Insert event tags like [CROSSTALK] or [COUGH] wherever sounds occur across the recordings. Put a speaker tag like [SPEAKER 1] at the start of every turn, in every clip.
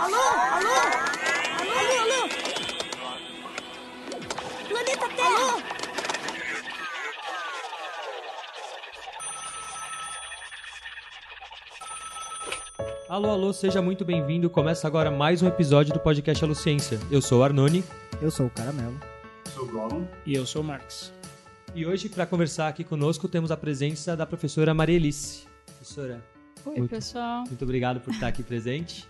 [SPEAKER 1] Alô? Alô? Alô, alô? Planeta Terra! Alô?
[SPEAKER 2] Alô, alô, seja muito bem-vindo. Começa agora mais um episódio do podcast Aluciência. Eu sou o Arnone
[SPEAKER 3] Eu sou o Caramelo.
[SPEAKER 4] E eu sou o Marcos.
[SPEAKER 2] E hoje, para conversar aqui conosco, temos a presença da professora Marielice. Professora,
[SPEAKER 5] Oi,
[SPEAKER 2] Muito-
[SPEAKER 5] pessoal.
[SPEAKER 2] muito obrigado por estar aqui presente.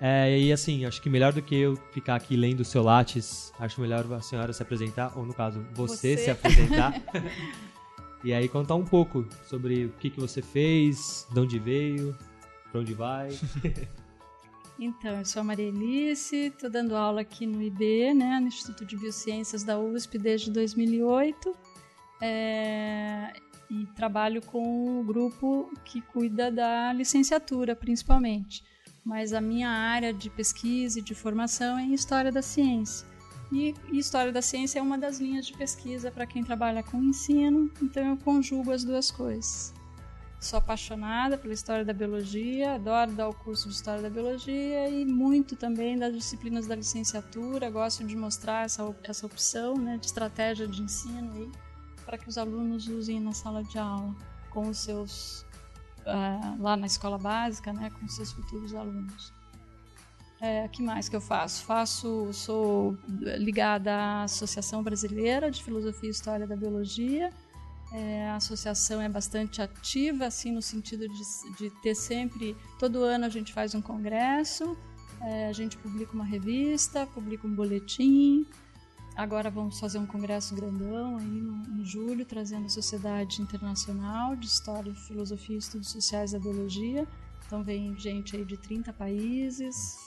[SPEAKER 2] É, e assim, acho que melhor do que eu ficar aqui lendo o seu látis, acho melhor a senhora se apresentar, ou no caso, você,
[SPEAKER 5] Você.
[SPEAKER 2] se apresentar. [LAUGHS] e aí contar um pouco sobre o que, que você fez, de onde veio, pra onde vai. [LAUGHS]
[SPEAKER 5] Então, eu sou a Maria Elice, estou dando aula aqui no IB, né, no Instituto de Biociências da USP desde 2008. É, e trabalho com o grupo que cuida da licenciatura, principalmente. Mas a minha área de pesquisa e de formação é em História da Ciência. E, História da Ciência é uma das linhas de pesquisa para quem trabalha com ensino, então eu conjugo as duas coisas. Sou apaixonada pela história da biologia, adoro dar o curso de história da biologia e muito também das disciplinas da licenciatura. Gosto de mostrar essa, essa opção né, de estratégia de ensino aí para que os alunos usem na sala de aula com os seus ah, lá na escola básica, né, com os seus futuros alunos. É, que mais que eu faço? Faço, sou ligada à Associação Brasileira de Filosofia e História da Biologia. É, a associação é bastante ativa, assim, no sentido de, de ter sempre. Todo ano a gente faz um congresso, é, a gente publica uma revista, publica um boletim. Agora vamos fazer um congresso grandão aí no, em julho, trazendo a Sociedade Internacional de História, Filosofia e Estudos Sociais da Biologia. Então vem gente aí de 30 países.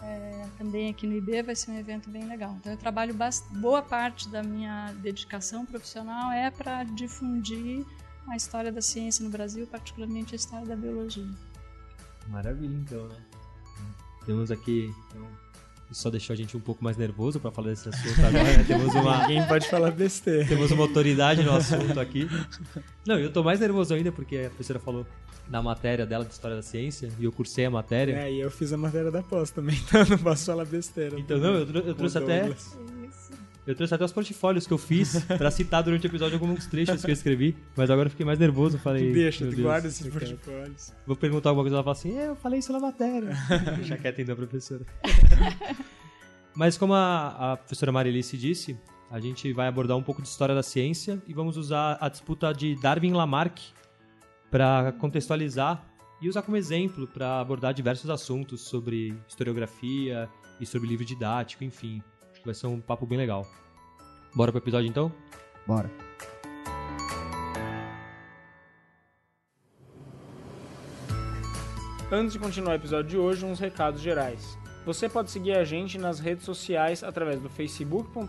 [SPEAKER 5] É, também aqui no IB vai ser um evento bem legal. Então eu trabalho boa parte da minha dedicação profissional é para difundir a história da ciência no Brasil, particularmente a história da biologia.
[SPEAKER 2] Maravilha, então, né? Temos aqui. Então, isso só deixou a gente um pouco mais nervoso para falar desse assunto agora. né? [LAUGHS] Temos uma,
[SPEAKER 4] Ninguém pode falar besteira.
[SPEAKER 2] temos uma autoridade no assunto aqui. Não, eu tô mais nervoso ainda porque a professora falou da matéria dela de História da Ciência e eu cursei a matéria.
[SPEAKER 4] É, e eu fiz a matéria da pós também, [LAUGHS] então não posso falar besteira.
[SPEAKER 2] Então, não, eu, eu trouxe até. Eu trouxe até os portfólios que eu fiz pra citar durante o episódio alguns trechos que eu escrevi, mas agora eu fiquei mais nervoso, falei.
[SPEAKER 4] Deixa, tu guarda esses portfólios.
[SPEAKER 2] Vou perguntar alguma coisa, ela fala assim, é, eu falei isso na matéria. Deixa quieto então, professora. Mas como a, a professora Marilice disse, a gente vai abordar um pouco de história da ciência e vamos usar a disputa de Darwin e Lamarck para contextualizar e usar como exemplo para abordar diversos assuntos sobre historiografia e sobre livro didático, enfim. Vai ser um papo bem legal. Bora pro episódio então?
[SPEAKER 3] Bora.
[SPEAKER 4] Antes de continuar o episódio de hoje, uns recados gerais. Você pode seguir a gente nas redes sociais através do facebook.com.br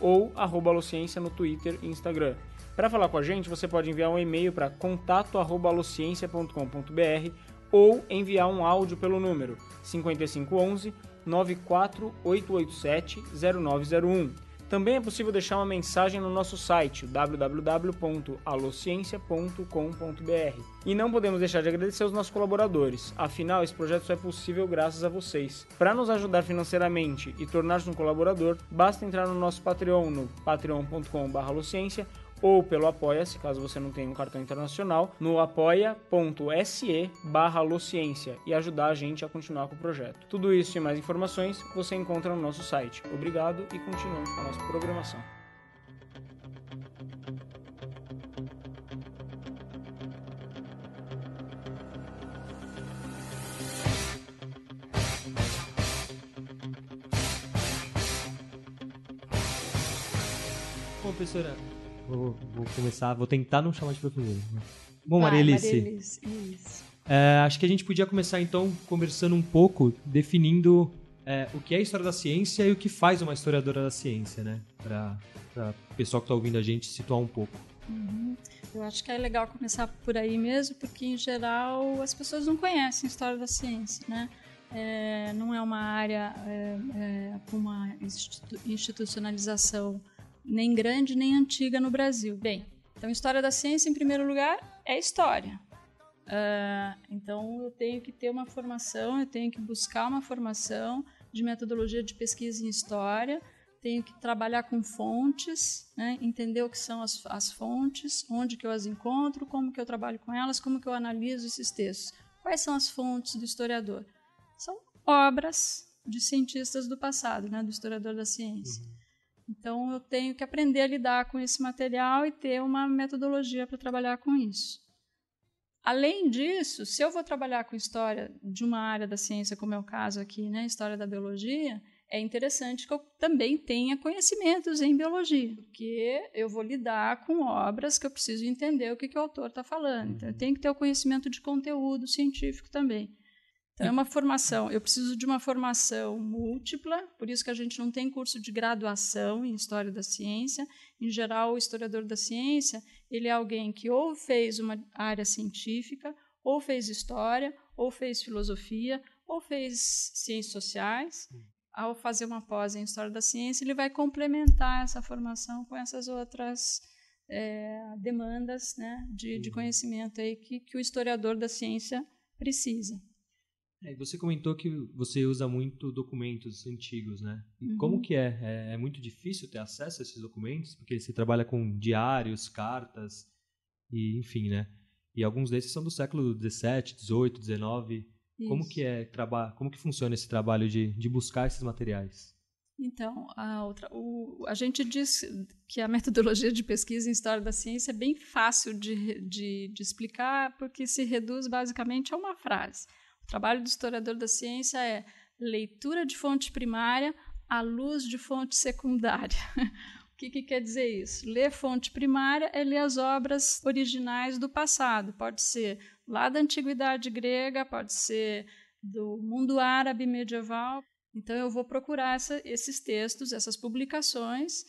[SPEAKER 4] ou arroba Alociência no Twitter e Instagram. Para falar com a gente, você pode enviar um e-mail para contato@alociência.com.br ou enviar um áudio pelo número 5511 94887 0901. Também é possível deixar uma mensagem no nosso site www.alociência.com.br. E não podemos deixar de agradecer os nossos colaboradores, afinal esse projeto só é possível graças a vocês. Para nos ajudar financeiramente e tornar-se um colaborador, basta entrar no nosso Patreon no patreon.com.br ou pelo Apoia-se, caso você não tenha um cartão internacional, no apoia.se barra Alociência e ajudar a gente a continuar com o projeto. Tudo isso e mais informações você encontra no nosso site. Obrigado e continuamos com a nossa programação.
[SPEAKER 2] Bom, professora, vou, vou começar, vou tentar não chamar de professora. Bom,
[SPEAKER 5] Vai,
[SPEAKER 2] Marielice,
[SPEAKER 5] Isso.
[SPEAKER 2] é, acho que a gente podia começar então conversando um pouco, definindo é, o que é história da ciência e o que faz uma historiadora da ciência, né? Para o pessoal que está ouvindo a gente situar um pouco.
[SPEAKER 5] Uhum. Eu acho que é legal começar por aí mesmo, porque em geral as pessoas não conhecem a história da ciência, né? É, não é uma área é, é, com uma institu- institucionalização nem grande nem antiga no Brasil. Bem, então história da ciência, em primeiro lugar, é história. Uh, então eu tenho que ter uma formação, eu tenho que buscar uma formação de metodologia de pesquisa em história, tenho que trabalhar com fontes, né, entender o que são as, as fontes, onde que eu as encontro, como que eu trabalho com elas, como que eu analiso esses textos. Quais são as fontes do historiador? São obras de cientistas do passado, né, do historiador da ciência. Uhum. Então eu tenho que aprender a lidar com esse material e ter uma metodologia para trabalhar com isso. Além disso, se eu vou trabalhar com história de uma área da ciência, como é o caso aqui, né, história da biologia, é interessante que eu também tenha conhecimentos em biologia, porque eu vou lidar com obras que eu preciso entender o que, que o autor está falando. Então, eu tenho que ter o conhecimento de conteúdo científico também. Então, é uma formação. Eu preciso de uma formação múltipla, por isso que a gente não tem curso de graduação em História da Ciência. Em geral, o historiador da ciência ele é alguém que ou fez uma área científica, ou fez história, ou fez filosofia, ou fez ciências sociais. Ao fazer uma pós em História da Ciência, ele vai complementar essa formação com essas outras é, demandas né, de, de conhecimento aí que, que o historiador da ciência precisa.
[SPEAKER 2] É, você comentou que você usa muito documentos antigos, né? Uhum. como que é? é? é? muito difícil ter acesso a esses documentos? Porque você trabalha com diários, cartas, e enfim, né? E alguns desses são do século XVII, XVIII, XIX. Como que é? Como que funciona esse trabalho de, de buscar esses materiais?
[SPEAKER 5] Então, a, outra, o, a gente diz que a metodologia de pesquisa em história da ciência é bem fácil de, de, de explicar, porque se reduz basicamente a uma frase. Trabalho do historiador da ciência é leitura de fonte primária à luz de fonte secundária. [LAUGHS] o que, que quer dizer isso? Ler fonte primária é ler as obras originais do passado. Pode ser lá da antiguidade grega, pode ser do mundo árabe medieval. Então, eu vou procurar essa, esses textos, essas publicações,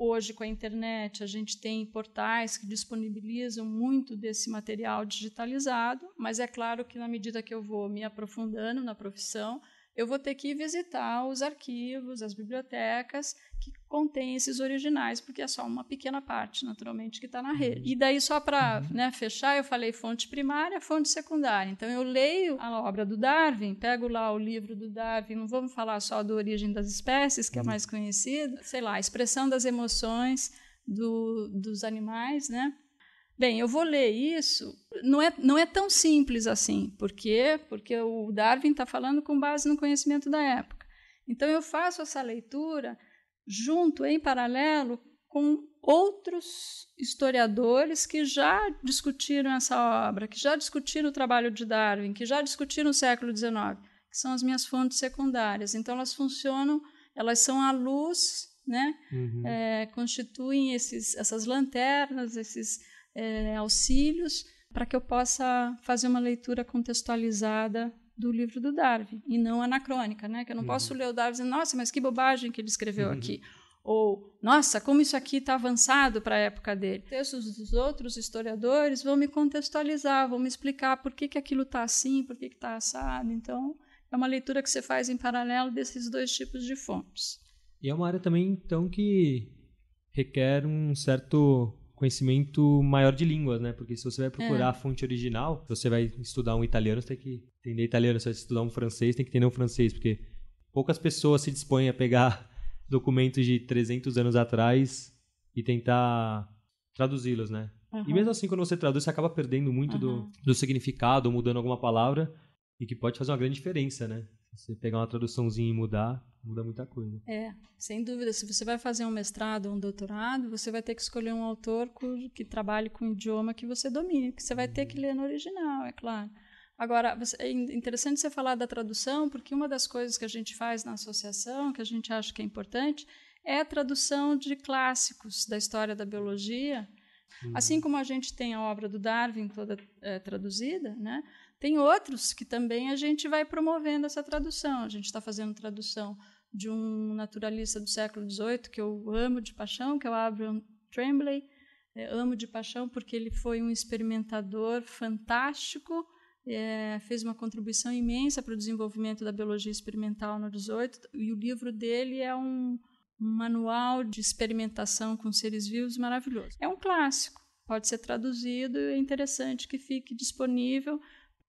[SPEAKER 5] Hoje, com a internet, a gente tem portais que disponibilizam muito desse material digitalizado, mas é claro que, na medida que eu vou me aprofundando na profissão, eu vou ter que visitar os arquivos, as bibliotecas que contêm esses originais, porque é só uma pequena parte, naturalmente, que está na rede. E daí, só para uhum. né, fechar, eu falei fonte primária, fonte secundária. Então, eu leio a obra do Darwin, pego lá o livro do Darwin, não vamos falar só do Origem das Espécies, que é uhum. mais conhecido, sei lá, a expressão das emoções do, dos animais, né? Bem, eu vou ler isso. Não é, não é tão simples assim. Por quê? Porque o Darwin está falando com base no conhecimento da época. Então, eu faço essa leitura junto, em paralelo, com outros historiadores que já discutiram essa obra, que já discutiram o trabalho de Darwin, que já discutiram o século XIX, que são as minhas fontes secundárias. Então, elas funcionam, elas são a luz, né? Uhum. É, constituem esses, essas lanternas, esses é, auxílios para que eu possa fazer uma leitura contextualizada do livro do Darwin e não anacrônica, né? Que eu não uhum. posso ler o Darwin e dizer, nossa, mas que bobagem que ele escreveu uhum. aqui. Ou, nossa, como isso aqui está avançado para a época dele. Textos dos outros historiadores vão me contextualizar, vão me explicar por que, que aquilo está assim, por que está assado. Então, é uma leitura que você faz em paralelo desses dois tipos de fontes.
[SPEAKER 2] E é uma área também, então, que requer um certo conhecimento maior de línguas, né? Porque se você vai procurar é. a fonte original, você vai estudar um italiano, você tem que entender italiano. Se você vai estudar um francês, tem que entender um francês, porque poucas pessoas se dispõem a pegar [LAUGHS] documentos de 300 anos atrás e tentar traduzi-los, né? Uhum. E mesmo assim, quando você traduz, você acaba perdendo muito uhum. do, do significado, mudando alguma palavra, e que pode fazer uma grande diferença, né? Você pegar uma traduçãozinha e mudar, muda muita coisa.
[SPEAKER 5] É, sem dúvida. Se você vai fazer um mestrado ou um doutorado, você vai ter que escolher um autor que trabalhe com o idioma que você domine, que você vai ter que uhum. ler no original, é claro. Agora, é interessante você falar da tradução, porque uma das coisas que a gente faz na associação, que a gente acha que é importante, é a tradução de clássicos da história da biologia. Uhum. Assim como a gente tem a obra do Darwin toda é, traduzida, né? Tem outros que também a gente vai promovendo essa tradução. A gente está fazendo tradução de um naturalista do século XVIII que eu amo de paixão, que é o Abraham Tremblay. É, amo de paixão porque ele foi um experimentador fantástico, é, fez uma contribuição imensa para o desenvolvimento da biologia experimental no XVIII, e o livro dele é um, um manual de experimentação com seres vivos maravilhoso. É um clássico pode ser traduzido é interessante que fique disponível.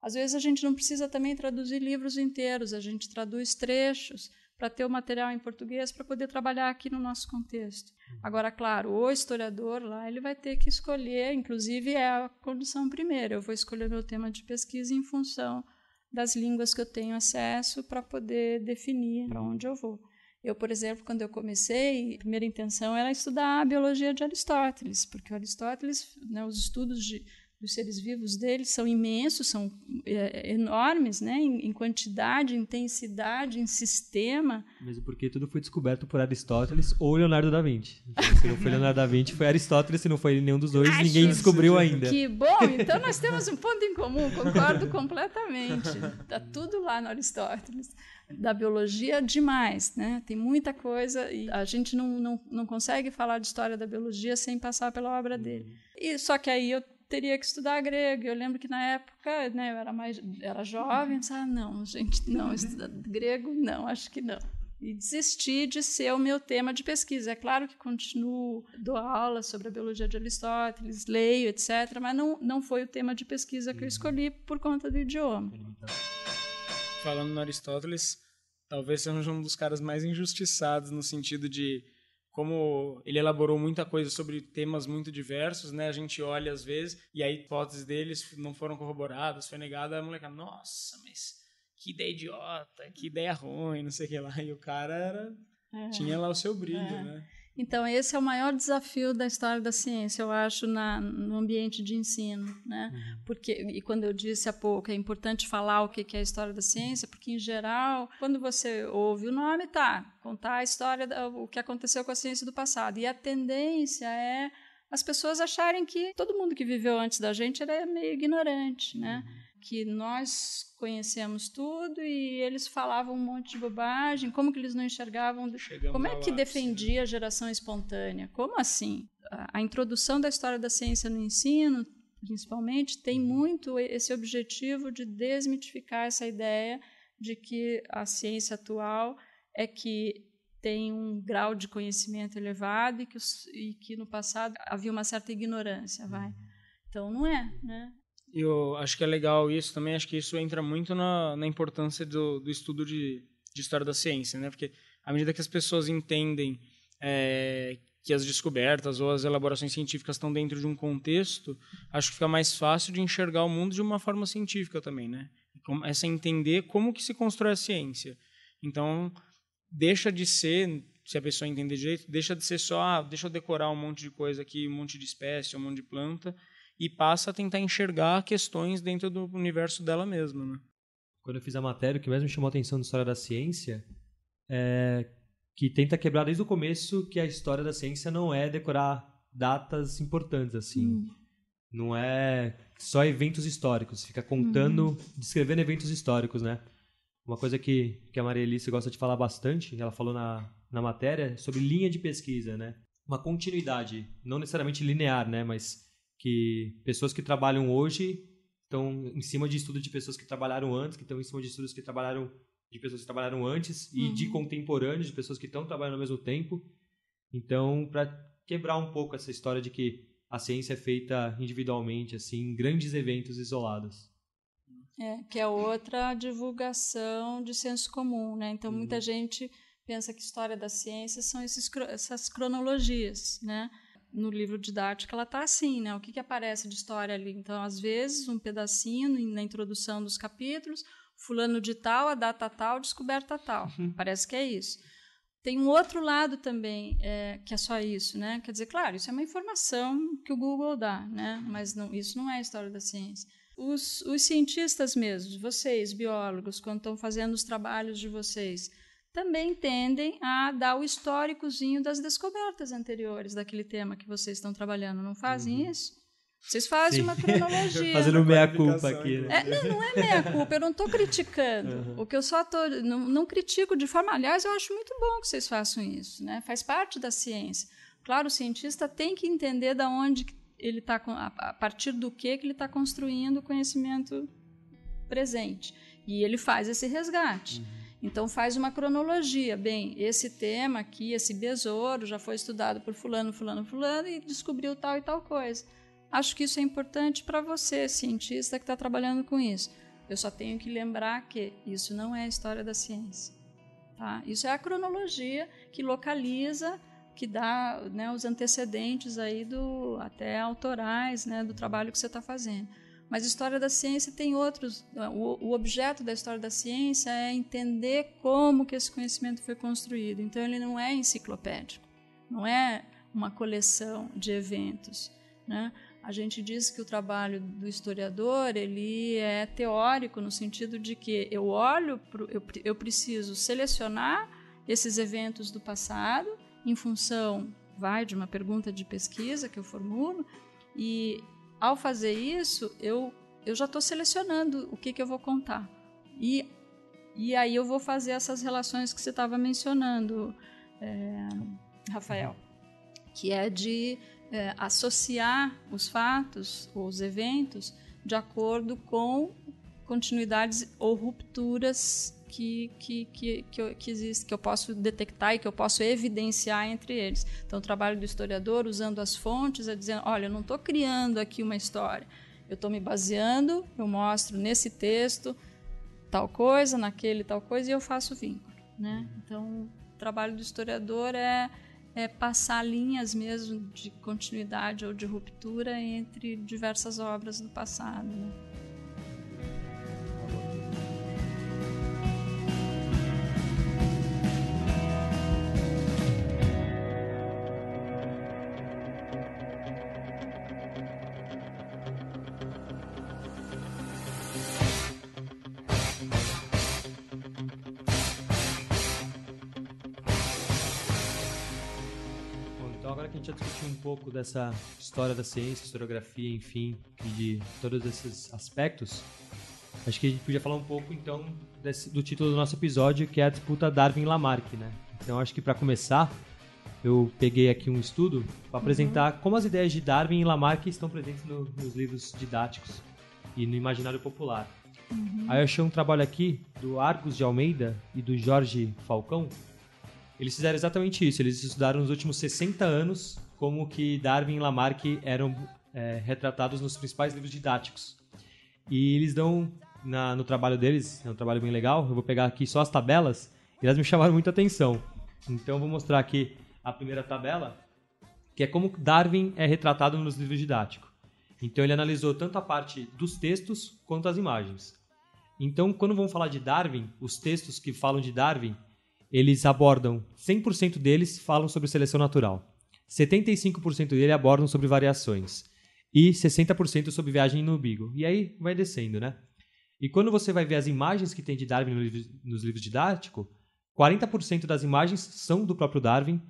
[SPEAKER 5] Às vezes a gente não precisa também traduzir livros inteiros, a gente traduz trechos para ter o material em português para poder trabalhar aqui no nosso contexto. Agora, claro, o historiador lá ele vai ter que escolher, inclusive é a condição primeira. Eu vou escolher meu tema de pesquisa em função das línguas que eu tenho acesso para poder definir para onde eu vou. Eu, por exemplo, quando eu comecei, a primeira intenção era estudar a biologia de Aristóteles, porque Aristóteles, né, os estudos de, dos seres vivos dele são imensos, são é, enormes, né, em, em, quantidade, intensidade, em sistema.
[SPEAKER 2] Mesmo porque tudo foi descoberto por Aristóteles ou Leonardo da Vinci. Então, se não foi [LAUGHS] Leonardo da Vinci, foi Aristóteles, se não foi nenhum dos dois, Acho ninguém descobriu ainda.
[SPEAKER 5] Que [LAUGHS] bom! Então nós temos um ponto em comum, concordo completamente. Está tudo lá no Aristóteles da biologia demais, né? Tem muita coisa e a gente não, não, não consegue falar de história da biologia sem passar pela obra dele. E só que aí eu teria que estudar grego. Eu lembro que na época, né, eu era mais era jovem, disse, ah, não, gente, não, estudar grego não, acho que não. E desisti de ser o meu tema de pesquisa. É claro que continuo, dou aula sobre a biologia de Aristóteles, leio, etc., mas não, não foi o tema de pesquisa que eu escolhi por conta do idioma
[SPEAKER 4] falando no Aristóteles, talvez seja um dos caras mais injustiçados no sentido de como ele elaborou muita coisa sobre temas muito diversos, né? A gente olha às vezes e aí hipóteses deles não foram corroboradas, foi negada, a moleca, nossa, mas que ideia idiota, que ideia ruim, não sei o que lá. E o cara era, é. tinha lá o seu brilho, é. né?
[SPEAKER 5] Então, esse é o maior desafio da história da ciência, eu acho, na, no ambiente de ensino. Né? Uhum. Porque, e quando eu disse há pouco, é importante falar o que é a história da ciência, porque, em geral, quando você ouve o nome, tá, contar a história, o que aconteceu com a ciência do passado. E a tendência é as pessoas acharem que todo mundo que viveu antes da gente era meio ignorante, né? Uhum que nós conhecemos tudo e eles falavam um monte de bobagem, como que eles não enxergavam, Chegamos como é que defendia a geração espontânea? Como assim? A, a introdução da história da ciência no ensino, principalmente, tem uhum. muito esse objetivo de desmitificar essa ideia de que a ciência atual é que tem um grau de conhecimento elevado e que, os, e que no passado havia uma certa ignorância, vai. Uhum. Então não é, né?
[SPEAKER 4] Eu acho que é legal isso também, acho que isso entra muito na, na importância do, do estudo de, de história da ciência, né? Porque à medida que as pessoas entendem é, que as descobertas ou as elaborações científicas estão dentro de um contexto, acho que fica mais fácil de enxergar o mundo de uma forma científica também, né? Começa a entender como que se constrói a ciência. Então, deixa de ser, se a pessoa entender direito, deixa de ser só, ah, deixa eu decorar um monte de coisa aqui, um monte de espécie, um monte de planta, e passa a tentar enxergar questões dentro do universo dela mesma. Né?
[SPEAKER 2] Quando eu fiz a matéria, o que mais me chamou a atenção da história da ciência é que tenta quebrar desde o começo que a história da ciência não é decorar datas importantes assim. Hum. Não é só eventos históricos, fica contando, hum. descrevendo eventos históricos, né? Uma coisa que, que a Maria Alice gosta de falar bastante, ela falou na, na matéria, sobre linha de pesquisa, né? Uma continuidade, não necessariamente linear, né? Mas que pessoas que trabalham hoje estão em cima de estudos de pessoas que trabalharam antes, que estão em cima de estudos que trabalharam de pessoas que trabalharam antes e uhum. de contemporâneos, de pessoas que estão trabalhando ao mesmo tempo. Então, para quebrar um pouco essa história de que a ciência é feita individualmente, assim, em grandes eventos isolados.
[SPEAKER 5] É, que é outra divulgação de senso comum, né? Então, muita uhum. gente pensa que história da ciência são esses, essas cronologias, né? No livro didático ela está assim, né? O que, que aparece de história ali? Então, às vezes, um pedacinho na introdução dos capítulos, fulano de tal, a data tal, descoberta tal. Uhum. Parece que é isso. Tem um outro lado também, é, que é só isso, né? Quer dizer, claro, isso é uma informação que o Google dá, né? Mas não, isso não é a história da ciência. Os, os cientistas mesmos, vocês, biólogos, quando estão fazendo os trabalhos de vocês, também tendem a dar o históricozinho das descobertas anteriores daquele tema que vocês estão trabalhando. Não fazem uhum. isso? Vocês fazem Sim. uma [LAUGHS] cronologia.
[SPEAKER 2] Fazendo meia-culpa aqui. Né?
[SPEAKER 5] É, não, não é meia-culpa, eu não estou criticando. Uhum. O que eu só estou. Não, não critico de forma. Aliás, eu acho muito bom que vocês façam isso. Né? Faz parte da ciência. Claro, o cientista tem que entender da onde ele está. A partir do que, que ele está construindo o conhecimento presente. E ele faz esse resgate. Uhum. Então faz uma cronologia. Bem, esse tema aqui, esse besouro, já foi estudado por fulano, fulano, fulano e descobriu tal e tal coisa. acho que isso é importante para você, cientista que está trabalhando com isso. Eu só tenho que lembrar que isso não é a história da ciência. Tá? Isso é a cronologia que localiza, que dá né, os antecedentes aí do até autorais né, do trabalho que você está fazendo. Mas a história da ciência tem outros. O, o, objeto da história da ciência é entender como que esse conhecimento foi construído. Então ele não é enciclopédico, não é uma coleção de eventos. Né? A gente diz que o trabalho do historiador ele é teórico no sentido de que eu olho, pro, eu, eu preciso selecionar esses eventos do passado em função vai de uma pergunta de pesquisa que eu formulo e ao fazer isso, eu, eu já estou selecionando o que, que eu vou contar. E, e aí eu vou fazer essas relações que você estava mencionando, é, Rafael, que é de é, associar os fatos, os eventos, de acordo com continuidades ou rupturas que, que, que, que, que existe, que eu posso detectar e que eu posso evidenciar entre eles. Então, o trabalho do historiador, usando as fontes, é dizendo: olha, eu não estou criando aqui uma história, eu estou me baseando, eu mostro nesse texto tal coisa, naquele tal coisa, e eu faço vínculo. Né? Então, o trabalho do historiador é, é passar linhas mesmo de continuidade ou de ruptura entre diversas obras do passado. Né?
[SPEAKER 2] Pouco dessa história da ciência, historiografia, enfim, e de todos esses aspectos, acho que a gente podia falar um pouco, então, desse, do título do nosso episódio, que é a disputa Darwin-Lamarck, né? Então, acho que para começar, eu peguei aqui um estudo para apresentar uhum. como as ideias de Darwin e Lamarck estão presentes no, nos livros didáticos e no imaginário popular. Uhum. Aí eu achei um trabalho aqui do Argos de Almeida e do Jorge Falcão. Eles fizeram exatamente isso. Eles estudaram nos últimos 60 anos como que Darwin e Lamarck eram é, retratados nos principais livros didáticos. E eles dão, na, no trabalho deles, é um trabalho bem legal, eu vou pegar aqui só as tabelas, e elas me chamaram muita atenção. Então vou mostrar aqui a primeira tabela, que é como Darwin é retratado nos livros didáticos. Então ele analisou tanto a parte dos textos quanto as imagens. Então, quando vamos falar de Darwin, os textos que falam de Darwin, eles abordam 100% deles falam sobre seleção natural. 75% dele abordam sobre variações e 60% sobre viagem no Beagle. E aí vai descendo, né? E quando você vai ver as imagens que tem de Darwin nos livros didáticos, 40% das imagens são do próprio Darwin,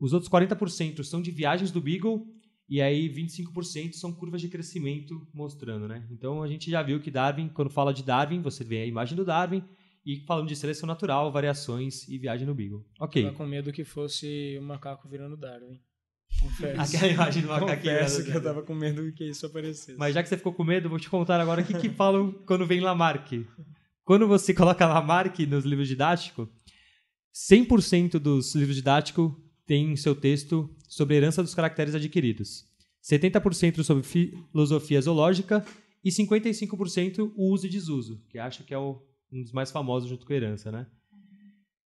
[SPEAKER 2] os outros 40% são de viagens do Beagle e aí 25% são curvas de crescimento mostrando, né? Então a gente já viu que Darwin, quando fala de Darwin, você vê a imagem do Darwin e falando de seleção natural, variações e viagem no Beagle. Ok.
[SPEAKER 4] Tava com medo que fosse o macaco virando Darwin.
[SPEAKER 2] Confesso. Aquela imagem do macaquinho.
[SPEAKER 4] Confesso que eu tava com medo que isso aparecesse.
[SPEAKER 2] Mas já que você ficou com medo, vou te contar agora o que, que falam quando vem Lamarck. Quando você [LAUGHS] coloca Lamarck nos livros didáticos, 100% dos livros didáticos tem seu texto sobre herança dos caracteres adquiridos. 70% sobre filosofia zoológica e 55% o uso e desuso, que acho que é o, um dos mais famosos junto com a herança, né?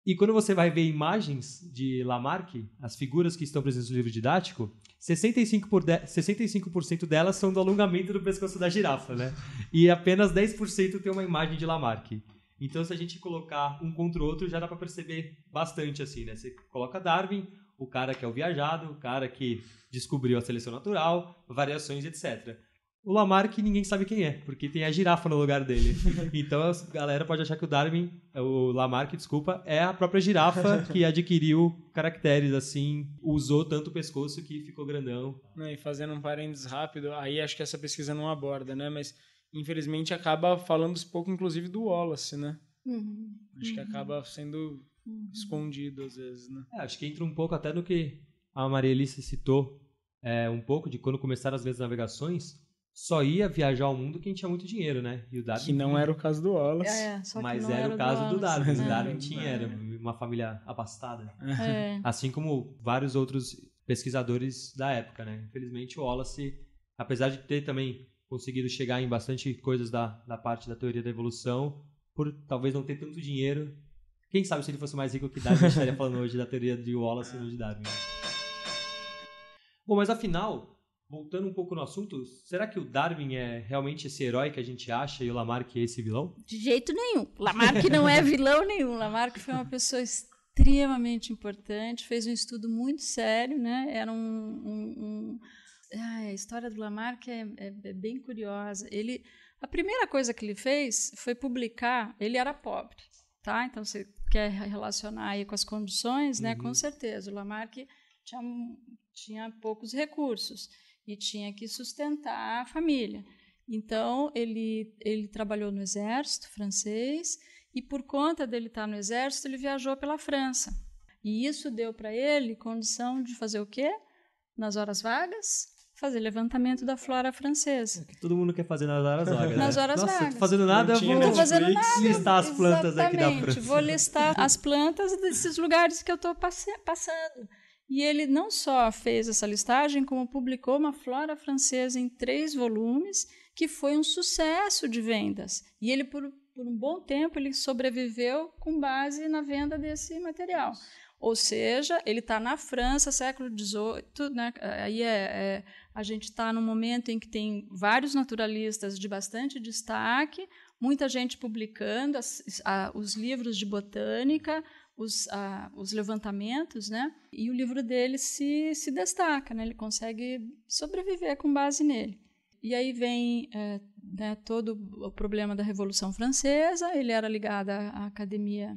[SPEAKER 2] E quando você vai ver imagens de Lamarck, as figuras que estão presentes no livro didático, 65%, por de... 65 delas são do alongamento do pescoço da girafa, né? E apenas 10% tem uma imagem de Lamarck. Então, se a gente colocar um contra o outro, já dá para perceber bastante assim, né? Você coloca Darwin, o cara que é o viajado, o cara que descobriu a seleção natural, variações, etc. O Lamarck ninguém sabe quem é, porque tem a girafa no lugar dele. [LAUGHS] Então a galera pode achar que o Darwin, o Lamarck, desculpa, é a própria girafa [LAUGHS] que adquiriu caracteres assim, usou tanto o pescoço que ficou grandão.
[SPEAKER 4] e fazendo um parênteses rápido, aí acho que essa pesquisa não aborda, né? Mas infelizmente acaba falando um pouco, inclusive, do Wallace, né? Uhum. Acho que acaba sendo uhum. escondido às vezes, né?
[SPEAKER 2] É, acho que entra um pouco até no que a Maria Alice citou, é, um pouco de quando começaram as vezes navegações só ia viajar ao mundo quem tinha muito dinheiro, né?
[SPEAKER 4] E o Darwin que não era o caso do Wallace.
[SPEAKER 5] É,
[SPEAKER 2] mas era, era, o caso do, do Darwin. O Darwin tinha era uma família abastada. É. Assim como vários outros pesquisadores da época, né? Infelizmente o Wallace apesar de ter também conseguido chegar em bastante coisas da, da parte da teoria da evolução, por talvez não ter tanto dinheiro. Quem sabe se ele fosse mais rico que Darwin, a gente estaria falando hoje da teoria de Wallace e não de Darwin. Bom, mas afinal, voltando um pouco no assunto, será que o Darwin é realmente esse herói que a gente acha e o Lamarck é esse vilão?
[SPEAKER 5] De jeito nenhum. Lamarck não é vilão nenhum. Lamarck foi uma pessoa extremamente importante, fez um estudo muito sério, né? Era um, um, um... A história do Lamarck é, é, é, bem curiosa. Ele, a primeira coisa que ele fez foi publicar. Ele era pobre, tá? Então você quer relacionar aí com as condições, né? Com certeza. O Lamarck tinha, tinha poucos recursos e tinha que sustentar a família. Então ele ele trabalhou no exército francês e por conta dele estar no exército, ele viajou pela França. E isso deu para ele condição de fazer o quê? Nas horas vagas, fazer levantamento da flora francesa.
[SPEAKER 2] Que todo mundo quer fazer nas horas [LAUGHS] vagas.
[SPEAKER 5] Nas
[SPEAKER 2] né?
[SPEAKER 5] horas
[SPEAKER 2] Nossa,
[SPEAKER 5] vagas.
[SPEAKER 2] tô fazendo nada, eu vou
[SPEAKER 5] fazendo nada.
[SPEAKER 2] listar as plantas aqui da
[SPEAKER 5] Exatamente,
[SPEAKER 2] França.
[SPEAKER 5] Vou listar as plantas desses lugares que eu estou passando. E ele não só fez essa listagem, como publicou uma flora francesa em três volumes, que foi um sucesso de vendas. E ele, por, por um bom tempo, ele sobreviveu com base na venda desse material. Ou seja, ele está na França, século XVIII, né? aí é, é a gente está num momento em que tem vários naturalistas de bastante destaque, muita gente publicando as, a, os livros de botânica, os, a, os levantamentos, né? E o livro dele se, se destaca, né? Ele consegue sobreviver com base nele. E aí vem é, né, todo o problema da Revolução Francesa. Ele era ligado à Academia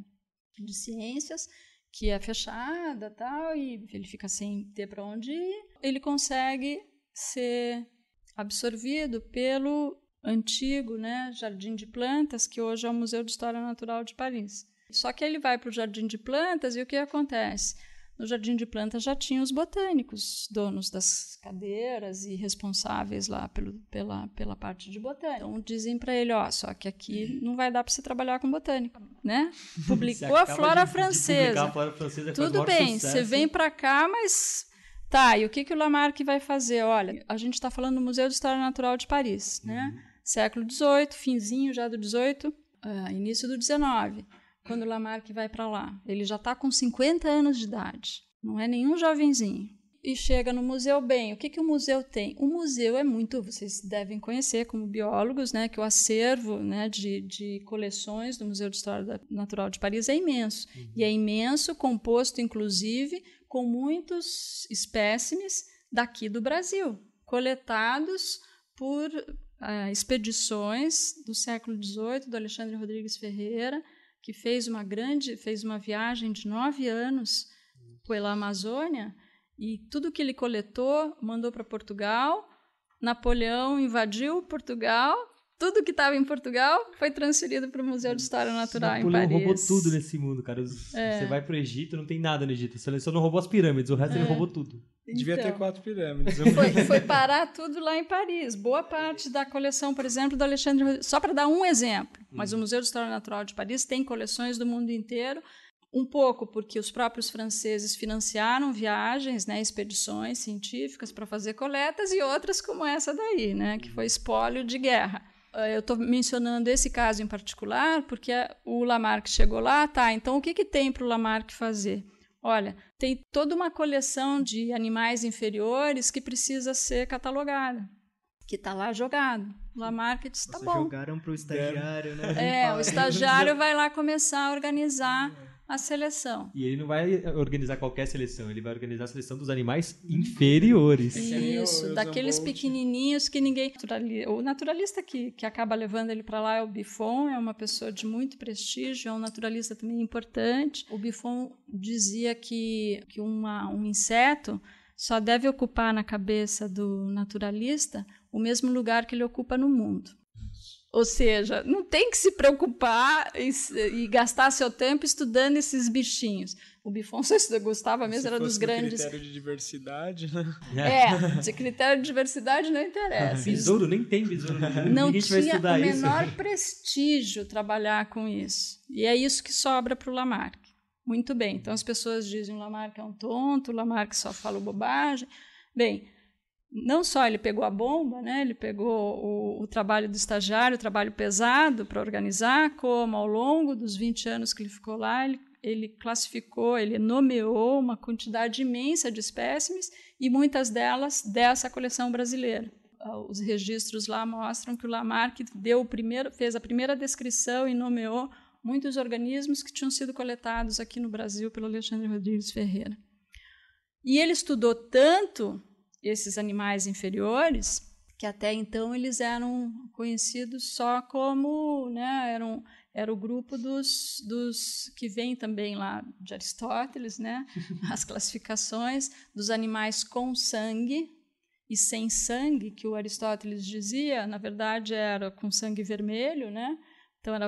[SPEAKER 5] de Ciências, que é fechada, tal, e ele fica sem ter para onde ir. Ele consegue ser absorvido pelo antigo né, Jardim de Plantas, que hoje é o Museu de História Natural de Paris. Só que ele vai para o Jardim de Plantas e o que acontece? No Jardim de Plantas já tinha os botânicos, donos das cadeiras e responsáveis lá pelo, pela, pela parte de botânica. Então dizem para ele, ó, só que aqui não vai dar para você trabalhar com botânica, né? [LAUGHS] Publicou a flora
[SPEAKER 2] de,
[SPEAKER 5] francesa.
[SPEAKER 2] De a flora francesa
[SPEAKER 5] Tudo bem, você vem para cá, mas tá. E o que que o Lamarck vai fazer? Olha, a gente está falando do Museu de História Natural de Paris, né?
[SPEAKER 2] Uhum.
[SPEAKER 5] Século XVIII, finzinho já do XVIII, uh, início do XIX quando o Lamarck vai para lá. Ele já está com 50 anos de idade, não é nenhum jovenzinho. E chega no museu bem. O que, que o museu tem? O museu é muito, vocês devem conhecer como biólogos, né, que o acervo né, de, de coleções do Museu de História Natural de Paris é imenso. Uhum. E é imenso, composto inclusive com muitos espécimes daqui do Brasil, coletados por uh, expedições do século XVIII, do Alexandre Rodrigues Ferreira, que fez uma grande, fez uma viagem de nove anos pela Amazônia e tudo que ele coletou mandou para Portugal. Napoleão invadiu Portugal. Tudo que estava em Portugal foi transferido para o Museu de História Natural
[SPEAKER 2] Napoleão
[SPEAKER 5] em Paris.
[SPEAKER 2] roubou tudo nesse mundo, cara. É. Você vai para o Egito, não tem nada no Egito. Só não roubou as pirâmides, o resto é. ele roubou tudo.
[SPEAKER 4] Devia
[SPEAKER 5] então,
[SPEAKER 4] ter quatro pirâmides.
[SPEAKER 5] Foi, foi, parar tudo lá em Paris. Boa parte da coleção, por exemplo, do Alexandre. Só para dar um exemplo, mas hum. o Museu de História Natural de Paris tem coleções do mundo inteiro. Um pouco porque os próprios franceses financiaram viagens, né, expedições científicas para fazer coletas, e outras como essa daí, né, que foi espólio de guerra. Eu estou mencionando esse caso em particular porque o Lamarck chegou lá, tá? Então o que, que tem para o Lamarck fazer? Olha, tem toda uma coleção de animais inferiores que precisa ser catalogada, que está lá jogado. Lamarck disse, tá bom.
[SPEAKER 3] jogaram para o estagiário, né?
[SPEAKER 5] É, o estagiário vai lá começar a organizar a seleção.
[SPEAKER 2] E ele não vai organizar qualquer seleção, ele vai organizar a seleção dos animais inferiores.
[SPEAKER 5] Isso, daqueles pequenininhos que ninguém... O naturalista que, que acaba levando ele para lá é o Buffon, é uma pessoa de muito prestígio, é um naturalista também importante. O Buffon dizia que, que uma, um inseto só deve ocupar na cabeça do naturalista o mesmo lugar que ele ocupa no mundo. Ou seja, não tem que se preocupar e, e, gastar seu tempo estudando esses bichinhos. O Buffon só gostava mesmo,
[SPEAKER 4] Se
[SPEAKER 5] era dos grandes.
[SPEAKER 4] critério de diversidade, né?
[SPEAKER 5] É, de critério de diversidade não interessa. [LAUGHS]
[SPEAKER 2] besouro, nem tem besouro.
[SPEAKER 5] Não
[SPEAKER 2] Ninguém vai
[SPEAKER 5] tinha
[SPEAKER 2] estudar
[SPEAKER 5] o
[SPEAKER 2] isso.
[SPEAKER 5] menor [LAUGHS] prestígio trabalhar com isso. E é isso que sobra para o Lamarck. Muito bem. Então as pessoas dizem o Lamarck é um tonto, o Lamarck só fala bobagem. Bem, não só ele pegou a bomba, né, ele pegou o, o trabalho do estagiário, o trabalho pesado para organizar, como ao longo dos 20 anos que ele ficou lá, ele, ele classificou, ele nomeou uma quantidade imensa de espécimes e muitas delas dessa coleção brasileira. Ah, os registros lá mostram que o Lamarck deu o primeiro, fez a primeira descrição e nomeou muitos organismos que tinham sido coletados aqui no Brasil pelo Alexandre Rodrigues Ferreira. E ele estudou tanto esses animais inferiores que até então eles eram conhecidos só como, né, eram era o grupo dos, dos que vem também lá de Aristóteles, né, [LAUGHS] as classificações dos animais com sangue e sem sangue, que o Aristóteles dizia, na verdade era com sangue vermelho, né? Então era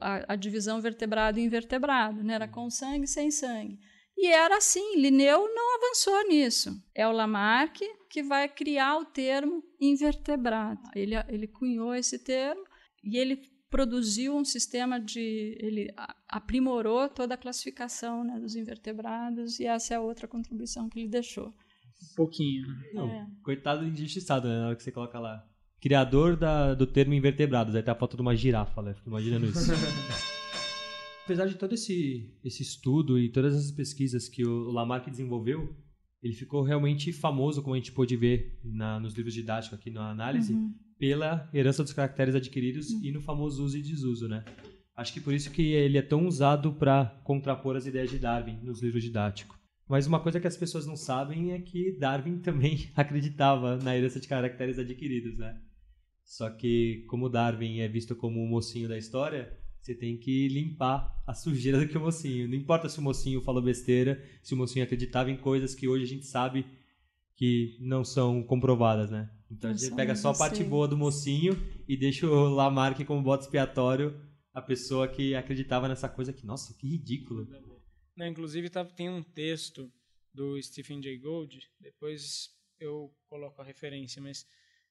[SPEAKER 5] a, a, divisão vertebrado e invertebrado, né? Era com sangue e sem sangue. E era assim, Linneu não avançou nisso. É o Lamarck que vai criar o termo invertebrado. Ele, ele cunhou esse termo e ele produziu um sistema de. Ele aprimorou toda a classificação né, dos invertebrados e essa é a outra contribuição que ele deixou.
[SPEAKER 4] Um pouquinho.
[SPEAKER 2] Não, é. Coitado do injustiçado, né? Na hora que você coloca lá. Criador da, do termo invertebrados. Aí tá a foto de uma girafa, né? Fico imaginando isso. [LAUGHS] apesar de todo esse, esse estudo e todas essas pesquisas que o Lamarck desenvolveu, ele ficou realmente famoso, como a gente pôde ver na, nos livros didáticos aqui na análise, uhum. pela herança dos caracteres adquiridos uhum. e no famoso uso e desuso, né? Acho que por isso que ele é tão usado para contrapor as ideias de Darwin nos livros didáticos. Mas uma coisa que as pessoas não sabem é que Darwin [LAUGHS] também acreditava na herança de caracteres adquiridos, né? Só que como Darwin é visto como o mocinho da história, você tem que limpar a sujeira do que o mocinho. Não importa se o mocinho falou besteira, se o mocinho acreditava em coisas que hoje a gente sabe que não são comprovadas, né? Então a gente pega só a parte boa do mocinho e deixa o Lamarck como bota expiatório a pessoa que acreditava nessa coisa que, nossa, que ridículo.
[SPEAKER 4] Não, inclusive tá, tem um texto do Stephen Jay Gould, depois eu coloco a referência, mas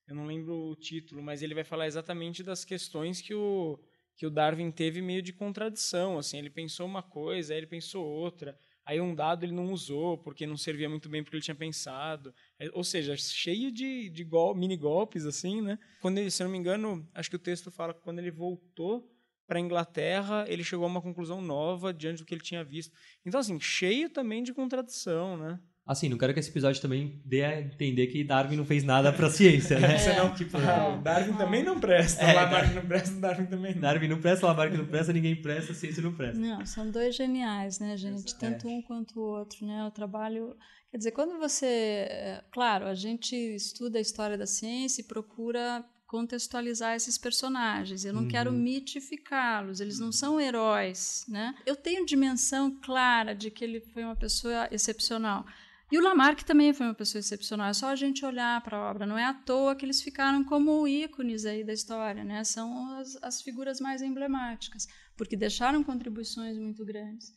[SPEAKER 4] eu não lembro o título, mas ele vai falar exatamente das questões que o que o Darwin teve meio de contradição, assim, ele pensou uma coisa, aí ele pensou outra, aí um dado ele não usou porque não servia muito bem porque ele tinha pensado, é, ou seja, cheio de, de gol, mini golpes, assim, né? Quando ele, se não me engano, acho que o texto fala que quando ele voltou para a Inglaterra, ele chegou a uma conclusão nova diante do que ele tinha visto. Então, assim, cheio também de contradição, né?
[SPEAKER 2] Assim, não quero que esse episódio também dê a entender que Darwin não fez nada pra ciência, né? [LAUGHS]
[SPEAKER 4] É. Não, tipo, ah, Darwin também não presta. É, Lamarck não presta, Darwin também não.
[SPEAKER 2] Darwin não presta, Lamarck não presta, ninguém presta, ciência não presta.
[SPEAKER 5] Não, são dois geniais, né, gente? Tanto um quanto o outro, né? O trabalho... Quer dizer, quando você... É, claro, a gente estuda a história da ciência e procura contextualizar esses personagens. Eu não uhum. quero mitificá-los, eles não são heróis, né? Eu tenho dimensão clara de que ele foi uma pessoa excepcional. E o Lamarck também foi uma pessoa excepcional. É só a gente olhar para a obra. Não é à toa que eles ficaram como ícones aí da história, né? São as, as figuras mais emblemáticas, porque deixaram contribuições muito grandes.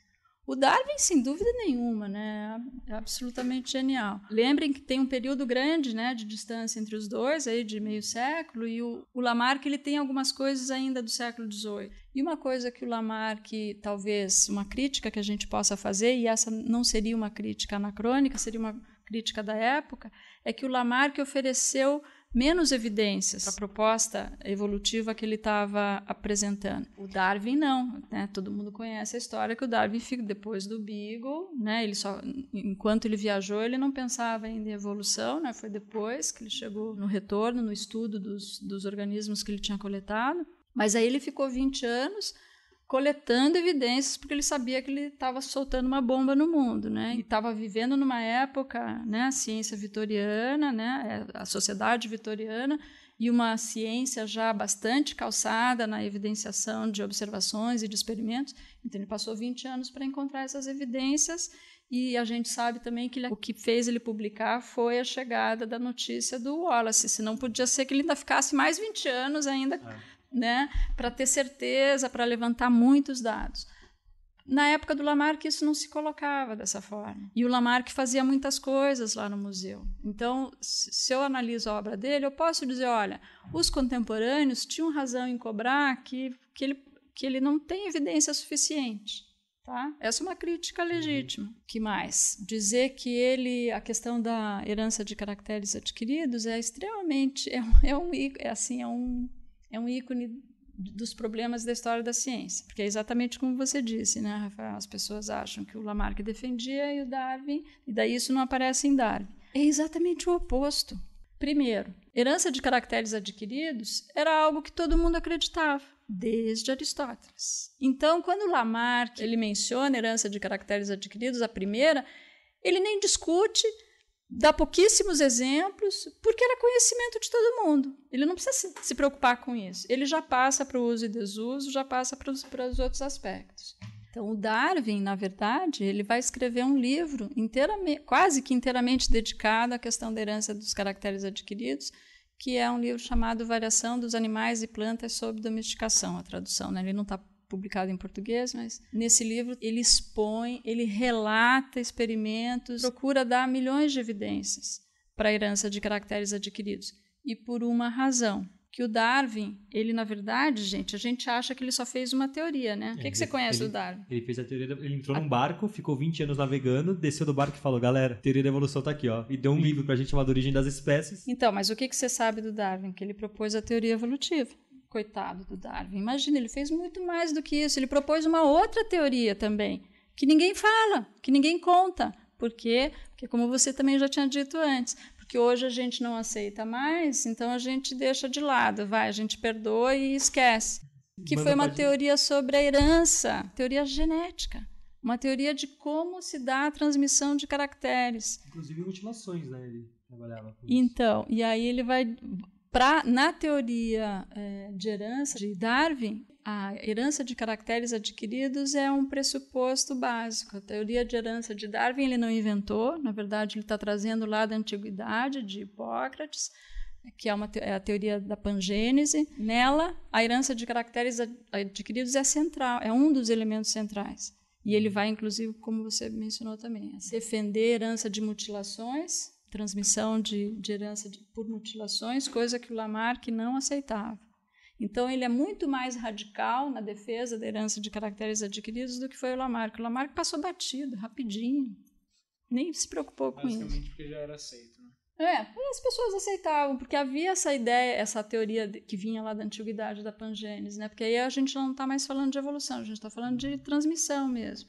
[SPEAKER 5] O Darwin, sem dúvida nenhuma, né, é absolutamente genial. Lembrem que tem um período grande, né, de distância entre os dois, aí de meio século, e o, o Lamarck ele tem algumas coisas ainda do século XVIII. E uma coisa que o Lamarck, talvez uma crítica que a gente possa fazer, e essa não seria uma crítica anacrônica, seria uma crítica da época, é que o Lamarck ofereceu menos evidências para a proposta evolutiva que ele estava apresentando. O Darwin não, né? Todo mundo conhece a história que o Darwin depois do Beagle, né? Ele só enquanto ele viajou, ele não pensava ainda em evolução, né? Foi depois que ele chegou no retorno, no estudo dos, dos organismos que ele tinha coletado. Mas aí ele ficou 20 anos coletando evidências porque ele sabia que ele estava soltando uma bomba no mundo, né? E estava vivendo numa época, né, a ciência vitoriana, né, a sociedade vitoriana e uma ciência já bastante calçada na evidenciação de observações e de experimentos. Então ele passou 20 anos para encontrar essas evidências e a gente sabe também que ele, o que fez ele publicar foi a chegada da notícia do Wallace, se não podia ser que ele ainda ficasse mais 20 anos ainda é né, para ter certeza, para levantar muitos dados. Na época do Lamarck, isso não se colocava dessa forma. E o Lamarck fazia muitas coisas lá no museu. Então, se eu analiso a obra dele, eu posso dizer: olha, os contemporâneos tinham razão em cobrar que, que, ele, que ele não tem evidência suficiente. Tá? Essa é uma crítica legítima. Que mais? Dizer que ele, a questão da herança de caracteres adquiridos é extremamente, é, é, um, é assim, é um, é um ícone dos problemas da história da ciência, porque é exatamente como você disse, né, Rafael? As pessoas acham que o Lamarck defendia e o Darwin, e daí isso não aparece em Darwin. É exatamente o oposto. Primeiro, herança de caracteres adquiridos era algo que todo mundo acreditava desde Aristóteles. Então, quando Lamarck ele menciona herança de caracteres adquiridos, a primeira, ele nem discute, dá pouquíssimos exemplos, porque era conhecimento de todo mundo. Ele não precisa se, preocupar com isso. Ele já passa para o uso e desuso, já passa para os, para os outros aspectos. Então, o Darwin, na verdade, ele vai escrever um livro inteiramente, quase que inteiramente dedicado à questão da herança dos caracteres adquiridos, que é um livro chamado Variação dos Animais e Plantas sob Domesticação, a tradução. Né? Ele não está publicado em português, mas nesse livro ele expõe, ele relata experimentos, procura dar milhões de evidências para a herança de caracteres adquiridos. E por uma razão, que o Darwin, ele na verdade, gente, a gente acha que ele só fez uma teoria, né? O que, que você conhece
[SPEAKER 2] ele,
[SPEAKER 5] do Darwin?
[SPEAKER 2] Ele fez a teoria, ele entrou num barco, ficou 20 anos navegando, desceu do barco e falou, galera, a teoria da evolução tá aqui, ó. E deu um livro pra gente chamado Origem das Espécies.
[SPEAKER 5] Então, mas o que, que você sabe do Darwin? Que ele propôs a teoria evolutiva. Coitado do Darwin. Imagina, ele fez muito mais do que isso. Ele propôs uma outra teoria também, que ninguém fala, que ninguém conta. Por quê? Porque, como você também já tinha dito antes, porque hoje a gente não aceita mais, então a gente deixa de lado, vai, a gente perdoa e esquece. Que Manda foi uma teoria sobre a herança, teoria genética. Uma teoria de como se dá a transmissão de caracteres.
[SPEAKER 2] Inclusive mutilações, né? Ele trabalhava com
[SPEAKER 5] Então, isso. e aí ele vai. Pra, na teoria é, de herança de Darwin, a herança de caracteres adquiridos é um pressuposto básico. A teoria de herança de Darwin ele não inventou, na verdade ele está trazendo lá da antiguidade, de Hipócrates, que é, uma, é a teoria da pangênese. Nela, a herança de caracteres adquiridos é central, é um dos elementos centrais. E ele vai, inclusive, como você mencionou também, defender herança de mutilações, transmissão de, de herança de, por mutilações, coisa que o Lamarck não aceitava. Então, ele é muito mais radical na defesa da herança de caracteres adquiridos do que foi o Lamarck. O Lamarck passou batido, rapidinho. Nem se preocupou com isso.
[SPEAKER 4] Basicamente porque já era aceito, né?
[SPEAKER 5] É, as pessoas aceitavam, porque havia essa ideia, essa teoria que vinha lá da antiguidade, da pangênese, né? Porque aí a gente não está mais falando de evolução, a gente está falando de transmissão mesmo,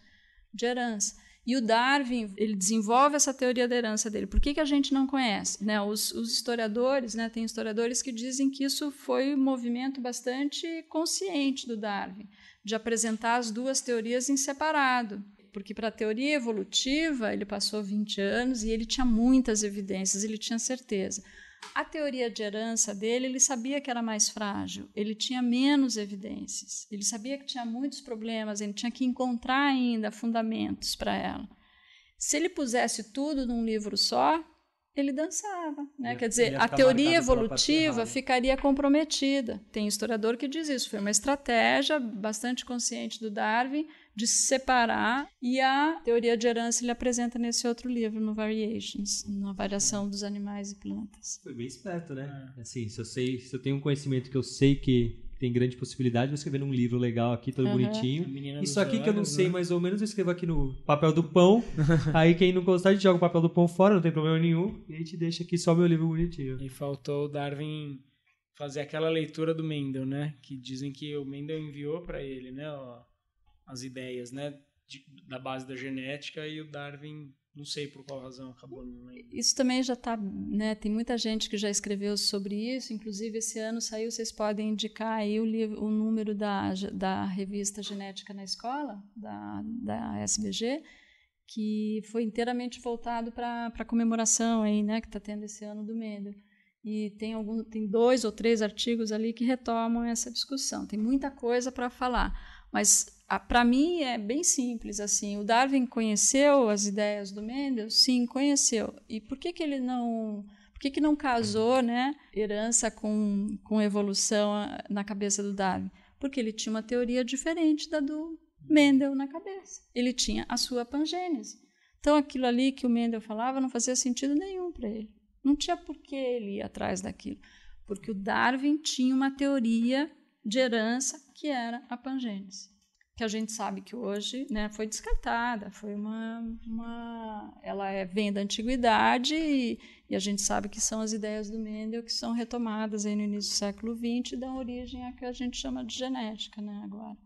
[SPEAKER 5] de herança. E o Darwin, ele desenvolve essa teoria da herança dele. Por que, que a gente não conhece? Né? Os, os historiadores, né, tem historiadores que dizem que isso foi um movimento bastante consciente do Darwin, de apresentar as duas teorias em separado. Porque para a teoria evolutiva, ele passou 20 anos e ele tinha muitas evidências, ele tinha certeza. A teoria de herança dele, ele sabia que era mais frágil, ele tinha menos evidências, ele sabia que tinha muitos problemas, ele tinha que encontrar ainda fundamentos para ela. Se ele pusesse tudo num livro só, ele dançava. Né? Quer dizer, a teoria evolutiva ficaria comprometida. Tem historiador que diz isso. Foi uma estratégia bastante consciente do Darwin de se separar e a teoria de herança ele apresenta nesse outro livro, no Variations, na variação dos animais e plantas.
[SPEAKER 2] Foi bem esperto, né? É. Assim, se eu sei, se eu tenho um conhecimento que eu sei que tem grande possibilidade, vou escrever um livro legal aqui, todo uhum. bonitinho. Isso aqui que eu não sei né? mais ou menos, eu escrevo aqui no papel do pão. [LAUGHS] aí quem não gostar, a gente joga o papel do pão fora, não tem problema nenhum. E a gente deixa aqui só meu livro bonitinho.
[SPEAKER 4] E faltou o Darwin fazer aquela leitura do Mendel, né? Que dizem que o Mendel enviou para ele, né? Ó, as ideias, né? De, da base da genética e o Darwin não sei por qual razão acabou não
[SPEAKER 5] Isso também já está, né? Tem muita gente que já escreveu sobre isso. Inclusive esse ano saiu. Vocês podem indicar aí o, livro, o número da, da revista Genética na Escola da, da SBG, que foi inteiramente voltado para a comemoração aí, né? Que está tendo esse ano do Mendel. E tem algum, tem dois ou três artigos ali que retomam essa discussão. Tem muita coisa para falar, mas para mim é bem simples assim. O Darwin conheceu as ideias do Mendel? Sim, conheceu. E por que, que ele não por que, que não casou né, herança com, com evolução ah, na cabeça do Darwin? Porque ele tinha uma teoria diferente da do Mendel na cabeça. Ele tinha a sua pangênese. Então aquilo ali que o Mendel falava não fazia sentido nenhum para ele. Não tinha por que ele ir atrás daquilo. Porque o Darwin tinha uma teoria de herança que era a pangênese. Que a gente sabe que hoje né, foi descartada, foi uma, uma ela é, vem da antiguidade e, e, a gente sabe que são as ideias do Mendel que são retomadas aí no início do século XX e dão origem a que a gente chama de genética, né, agora.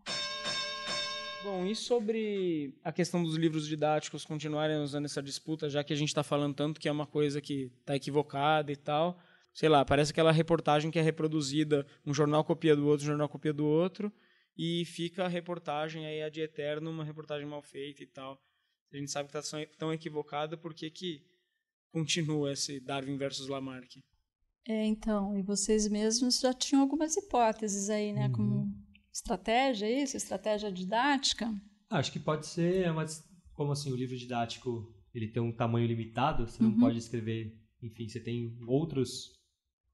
[SPEAKER 4] Bom, e sobre a questão dos livros didáticos continuarem usando essa disputa, já que a gente está falando tanto que é uma coisa que está equivocada e tal, sei lá, parece aquela reportagem que é reproduzida, um jornal copia do outro, um jornal copia do outro, e fica a reportagem aí a de eterno, uma reportagem mal feita e tal. A gente sabe que está tão equivocada, por que que continua esse Darwin versus Lamarck?
[SPEAKER 5] É, então, e vocês mesmos já tinham algumas hipóteses aí, né, uhum. como estratégia, é isso? Estratégia didática?
[SPEAKER 2] Acho que pode ser, mas como assim, o livro didático, ele tem um tamanho limitado, você uhum. não pode escrever, enfim, você tem outros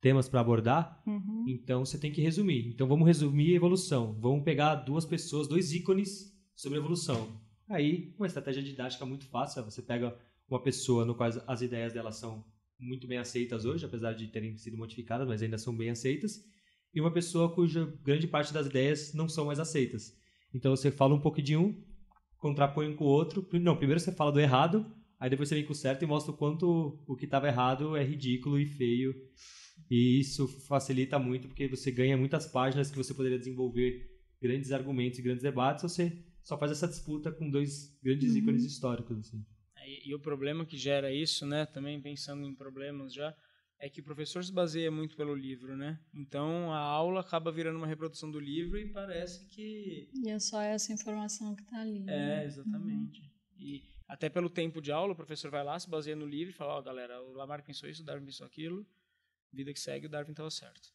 [SPEAKER 2] temas para abordar, uhum. então você tem que resumir. Então vamos resumir a evolução. Vamos pegar duas pessoas, dois ícones sobre evolução. Aí, uma estratégia didática muito fácil, você pega uma pessoa no qual as ideias dela são muito bem aceitas hoje, apesar de terem sido modificadas, mas ainda são bem aceitas, e uma pessoa cuja grande parte das ideias não são mais aceitas. Então você fala um pouco de um, contrapõe um com o outro. Não, primeiro você fala do errado, aí depois você vem com o certo e mostra o quanto o que estava errado é ridículo e feio e isso facilita muito porque você ganha muitas páginas que você poderia desenvolver grandes argumentos e grandes debates, você só faz essa disputa com dois grandes uhum. ícones históricos. Assim.
[SPEAKER 4] É, e, e, o problema que gera isso, né, também pensando em problemas já, é que o professor se baseia muito pelo livro, né? Então a aula acaba virando uma reprodução do livro e parece que.
[SPEAKER 5] E é só essa informação que está ali. É,
[SPEAKER 4] né? exatamente. Uhum. E até pelo tempo de aula, o professor vai lá, se baseia no livro e fala: Ó, oh, galera, o Lamarck pensou isso, o Darwin pensou aquilo vida que segue, o Darwin estava certo.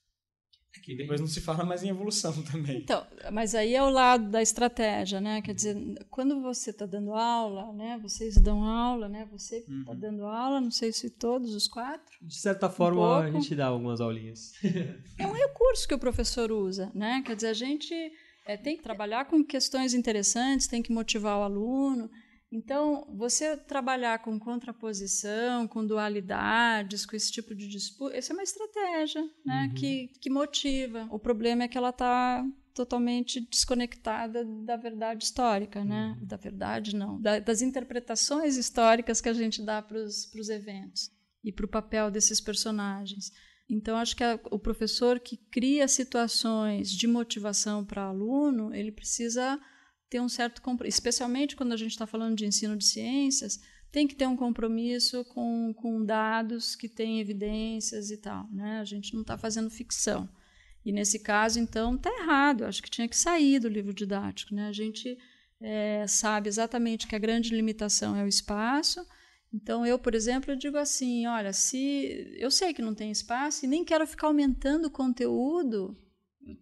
[SPEAKER 4] E depois não se fala mais em evolução [LAUGHS] também.
[SPEAKER 5] Então, mas aí é o lado da estratégia, né? Quer dizer, quando você está dando aula, né? Vocês dão aula, né? Você está uhum. dando aula, não sei se todos os quatro.
[SPEAKER 2] De certa forma, um a gente dá algumas aulinhas. [LAUGHS]
[SPEAKER 5] é um recurso que o professor usa, né? Quer dizer, a gente é, tem que trabalhar com questões interessantes, tem que motivar o aluno. Então, você trabalhar com contraposição, com dualidades, com esse tipo de disputa, essa é uma estratégia né, uhum. que, que motiva. O problema é que ela está totalmente desconectada da verdade histórica, né? Uhum. Da verdade, não. Da, das interpretações históricas que a gente dá para os eventos e para o papel desses personagens. Então, acho que a, o professor que cria situações de motivação para aluno, ele precisa ter um certo especialmente quando a gente está falando de ensino de ciências, tem que ter um compromisso com, com dados que têm evidências e tal. Né? A gente não está fazendo ficção. E nesse caso, então, está errado. Eu acho que tinha que sair do livro didático. Né? A gente é, sabe exatamente que a grande limitação é o espaço. Então, eu, por exemplo, eu digo assim: olha, se eu sei que não tem espaço e nem quero ficar aumentando o conteúdo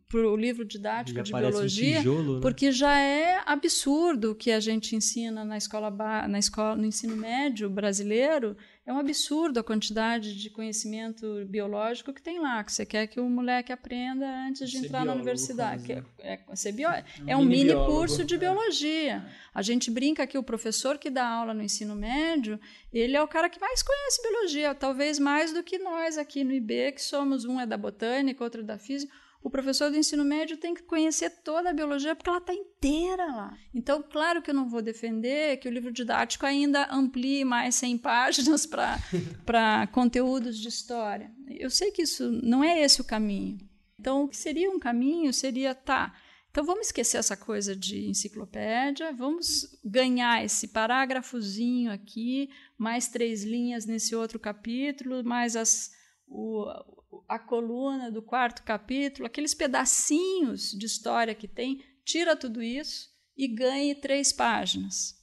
[SPEAKER 5] para o livro didático já de biologia, um tijolo, né? porque já é absurdo o que a gente ensina na escola, na escola, no ensino médio brasileiro. É um absurdo a quantidade de conhecimento biológico que tem lá, que você quer que o moleque aprenda antes de ser entrar na universidade. Quase, né? é, é, bio... é, um, é um mini, curso de biologia. A gente brinca que o professor que dá aula no ensino médio, ele é o cara que mais conhece biologia, talvez mais do que nós aqui no IB, que somos um é da botânica, outro é da física o professor do ensino médio tem que conhecer toda a biologia porque ela está inteira lá. Então, claro que eu não vou defender que o livro didático ainda amplie mais 100 páginas para [LAUGHS] conteúdos de história. Eu sei que isso não é esse o caminho. Então, o que seria um caminho seria, tá, então vamos esquecer essa coisa de enciclopédia, vamos ganhar esse parágrafozinho aqui, mais três linhas nesse outro capítulo, mais as, o, a coluna do quarto capítulo, aqueles pedacinhos de história que tem, tira tudo isso e ganhe três páginas.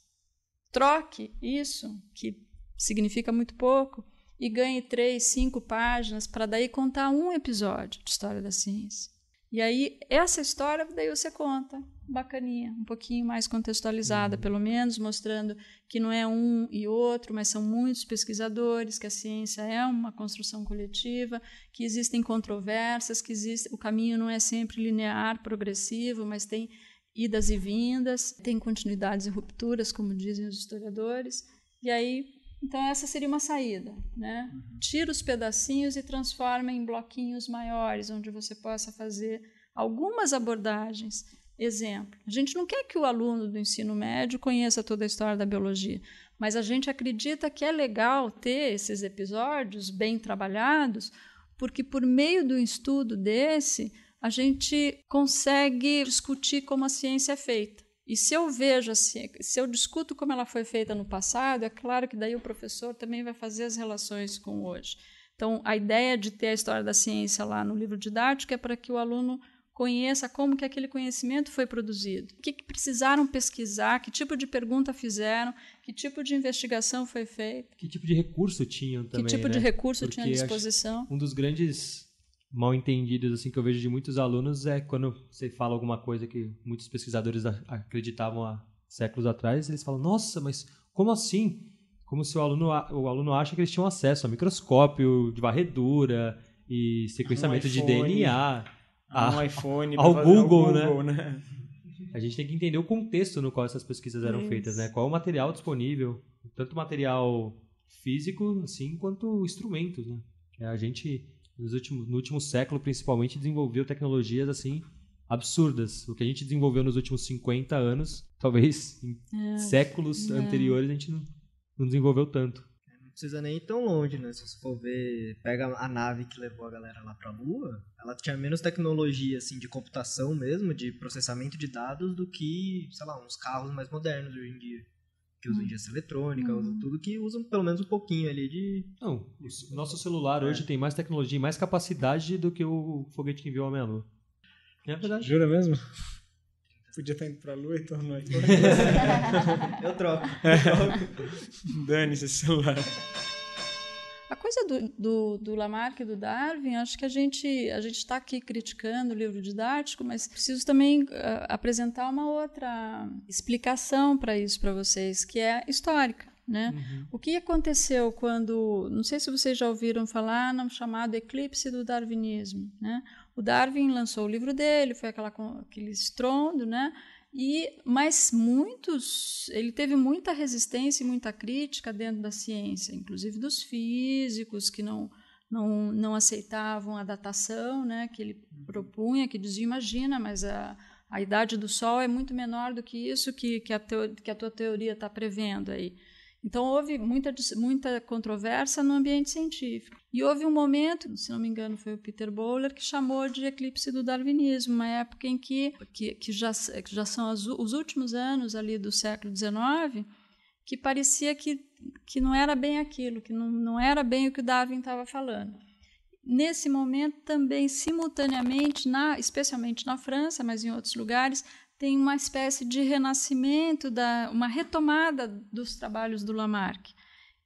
[SPEAKER 5] Troque isso, que significa muito pouco, e ganhe três, cinco páginas para daí contar um episódio de história da ciência. E aí, essa história, daí você conta, bacaninha, um pouquinho mais contextualizada, uhum. pelo menos, mostrando que não é um e outro, mas são muitos pesquisadores, que a ciência é uma construção coletiva, que existem controvérsias, que existe, o caminho não é sempre linear, progressivo, mas tem idas e vindas, tem continuidades e rupturas, como dizem os historiadores. E aí então essa seria uma saída, né? Uhum. Tira os pedacinhos e transforma em bloquinhos maiores, onde você possa fazer algumas abordagens exemplo. A gente não quer que o aluno do ensino médio conheça toda a história da biologia, mas a gente acredita que é legal ter esses episódios bem trabalhados, porque por meio do estudo desse, a gente consegue discutir como a ciência é feita. E se eu vejo assim, se eu discuto como ela foi feita no passado, é claro que daí o professor também vai fazer as relações com hoje. Então, a ideia de ter a história da ciência lá no livro didático é para que o aluno conheça como que aquele conhecimento foi produzido, o que, que, precisaram pesquisar, que tipo de pergunta fizeram, que tipo de investigação foi feita.
[SPEAKER 2] Que tipo de recurso tinham também,
[SPEAKER 5] Que tipo
[SPEAKER 2] né?
[SPEAKER 5] de recurso
[SPEAKER 2] Porque
[SPEAKER 5] tinha à disposição.
[SPEAKER 2] Um dos grandes mal entendidos assim que eu vejo de muitos alunos é quando você fala alguma coisa que muitos pesquisadores acreditavam há séculos atrás, eles falam: "Nossa, mas como assim?" Como se o aluno o aluno acha que eles tinham acesso a microscópio de varredura e sequenciamento
[SPEAKER 4] Um
[SPEAKER 2] de. DNA
[SPEAKER 4] Ah, um
[SPEAKER 2] a-
[SPEAKER 4] iPhone
[SPEAKER 2] ao
[SPEAKER 4] pra fazer
[SPEAKER 2] Google,
[SPEAKER 4] Google, né?
[SPEAKER 2] A gente tem que entender o contexto no qual essas pesquisas eram
[SPEAKER 5] Isso.
[SPEAKER 2] feitas, né? Qual o material disponível, tanto material físico assim quanto instrumentos, né? É, A gente nos últimos, no último século principalmente desenvolveu tecnologias assim absurdas. O que a gente desenvolveu nos últimos 50 anos, talvez em séculos
[SPEAKER 5] É.
[SPEAKER 2] anteriores a gente não, não desenvolveu tanto.
[SPEAKER 3] Não precisa nem ir tão longe, né? Se você for ver, pega a nave que levou a galera lá pra Lua, ela tinha menos tecnologia, assim, de computação mesmo, de processamento de dados, do que, sei lá, uns carros mais modernos hoje em dia. Que usam ingestão eletrônica, usam tudo que usam pelo menos um pouquinho ali de...
[SPEAKER 2] Não, o nosso celular hoje tem mais tecnologia e mais capacidade do que o foguete que enviou a Homem à Lua. É verdade.
[SPEAKER 4] Jura mesmo? Podia estar indo pra lua e tornou aqui. [LAUGHS]
[SPEAKER 3] Eu troco.
[SPEAKER 4] Dane-se esse celular.
[SPEAKER 5] A coisa do, do, do Lamarck e do Darwin, acho que a gente a gente está aqui criticando o livro didático, mas preciso também ah, apresentar uma outra explicação para isso para vocês, que é histórica. Né? O que aconteceu quando, não sei se vocês já ouviram falar no chamado eclipse do darwinismo, né? O Darwin lançou o livro dele, foi aquela, aquele estrondo, né? E, mas muitos, ele teve muita resistência e muita crítica dentro da ciência, inclusive dos físicos que não, não, não aceitavam a datação né, que ele propunha, que diziam, imagina, mas a, a idade do Sol é muito menor do que isso que, que, a, teo, que a tua teoria está prevendo aí. Então houve muita, muita controvérsia no ambiente científico. E houve um momento, se não me engano foi o Peter Bowler, que chamou de eclipse do darwinismo, uma época em que, que, que, já, que já são os, os últimos anos ali do século XIX, que parecia que, que não era bem aquilo, que não, não era bem o que o Darwin estava falando. Nesse momento, também, simultaneamente, na, especialmente na França, mas em outros lugares, tem uma espécie de renascimento, da, uma retomada dos trabalhos do Lamarck.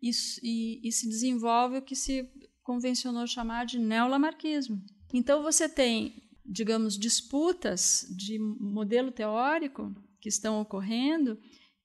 [SPEAKER 5] E, e, e se desenvolve o que se convencionou chamar de neolamarquismo. Então você tem, digamos, disputas de modelo teórico que estão ocorrendo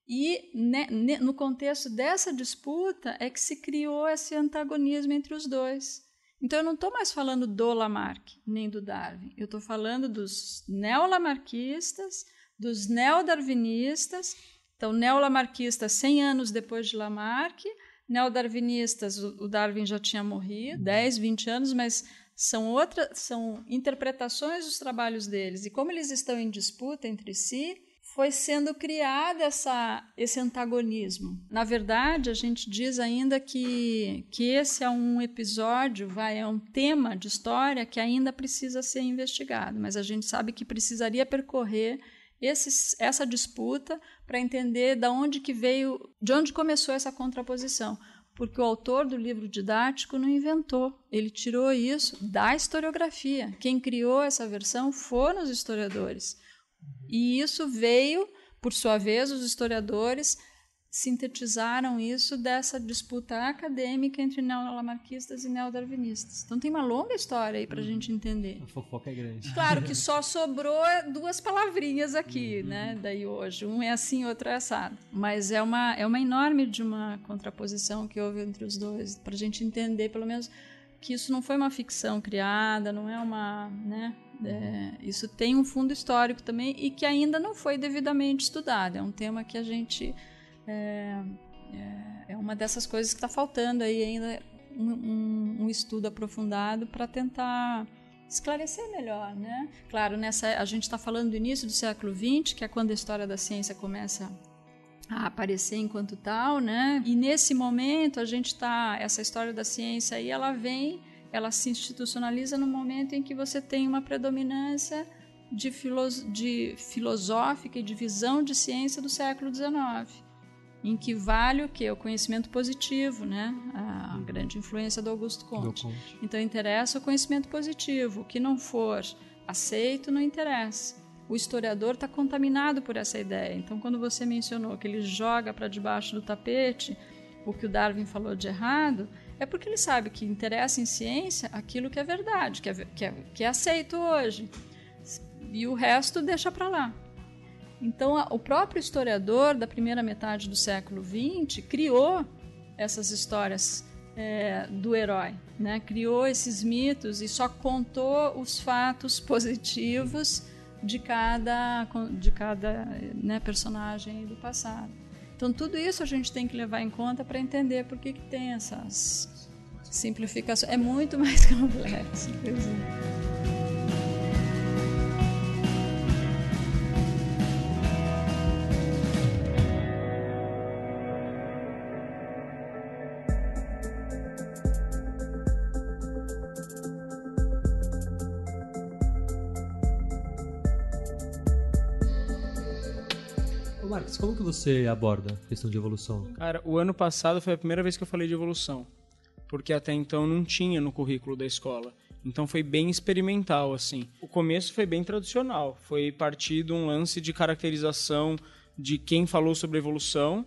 [SPEAKER 5] e ne, ne, no contexto dessa disputa é que se criou esse antagonismo entre os dois. Então eu não estou mais falando do Lamarck nem do Darwin, eu estou falando dos neolamarquistas, dos neodarwinistas. Então, neolamarquistas 100 anos depois de Lamarck, neodarwinistas, o Darwin já tinha morrido, 10, 20 anos, mas são outras, são interpretações dos trabalhos deles. E como eles estão em disputa entre si, foi sendo criado essa, esse antagonismo. Na verdade, a gente diz ainda que, que esse é um episódio, vai, é um tema de história que ainda precisa ser investigado, mas a gente sabe que precisaria percorrer essa disputa para entender de onde que veio, de onde começou essa contraposição. Porque o autor do livro didático não inventou, ele tirou isso da historiografia. Quem criou essa versão foram os historiadores. E isso veio, por sua vez, os historiadores sintetizaram isso dessa disputa acadêmica entre neolamarquistas e neodarwinistas. Então tem uma longa história aí para a gente entender.
[SPEAKER 2] A fofoca é grande.
[SPEAKER 5] Claro [LAUGHS] que só sobrou duas palavrinhas aqui, né? Daí hoje, um é assim, outro é assado. Mas é uma é uma enorme de uma contraposição que houve entre os dois para a gente entender, pelo menos, que isso não foi uma ficção criada, não é uma, né? É, isso tem um fundo histórico também e que ainda não foi devidamente estudado. É um tema que a gente é, é, é uma dessas coisas que está faltando aí ainda um, um, um estudo aprofundado para tentar esclarecer melhor, né? Claro, nessa a gente está falando do início do século XX, que é quando a história da ciência começa a aparecer enquanto tal, né? E nesse momento a gente está essa história da ciência aí, ela vem, ela se institucionaliza no momento em que você tem uma predominância de, de filosófica e de visão de ciência do século XIX em que vale o que? O conhecimento positivo, né? A uhum. grande influência do Augusto Conte. do Conte. Então interessa o conhecimento positivo. O que não for aceito não interessa. O historiador está contaminado por essa ideia. Então, quando você mencionou que ele joga para debaixo do tapete o que o Darwin falou de errado, é porque ele sabe que interessa em ciência aquilo que é verdade, que é, que é, que é aceito hoje. E o resto deixa para lá. Então, a, o próprio historiador da primeira metade do século XX criou essas histórias é, do herói, né? criou esses mitos e só contou os fatos [LAUGHS] positivos de cada, de cada né, personagem do passado. Então, tudo isso a gente tem que levar em conta para entender por que, que tem essas simplificações. É muito [LAUGHS] mais complexo.
[SPEAKER 2] como que você aborda a questão de evolução?
[SPEAKER 4] Cara, o ano passado foi a primeira vez que eu falei de evolução, porque até então não tinha no currículo da escola. Então foi bem experimental, assim. O começo foi bem tradicional, foi partir de um lance de caracterização de quem falou sobre evolução,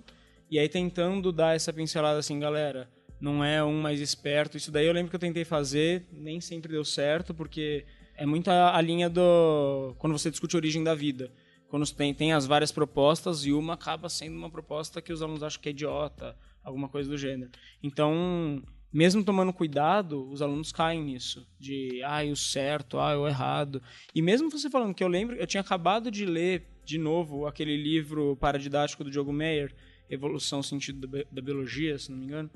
[SPEAKER 4] e aí tentando dar essa pincelada assim, galera, não é um mais esperto. Isso daí eu lembro que eu tentei fazer, nem sempre deu certo, porque é muito a linha do. quando você discute a origem da vida quando tem, tem as várias propostas e uma acaba sendo uma proposta que os alunos acham que é idiota, alguma coisa do gênero. Então, mesmo tomando cuidado, os alunos caem nisso, de ah, o certo, ah, o errado. E mesmo você falando que eu lembro, eu tinha acabado de ler de novo aquele livro paradidático do Diogo Meyer, Evolução Sentido da Biologia, se não me engano.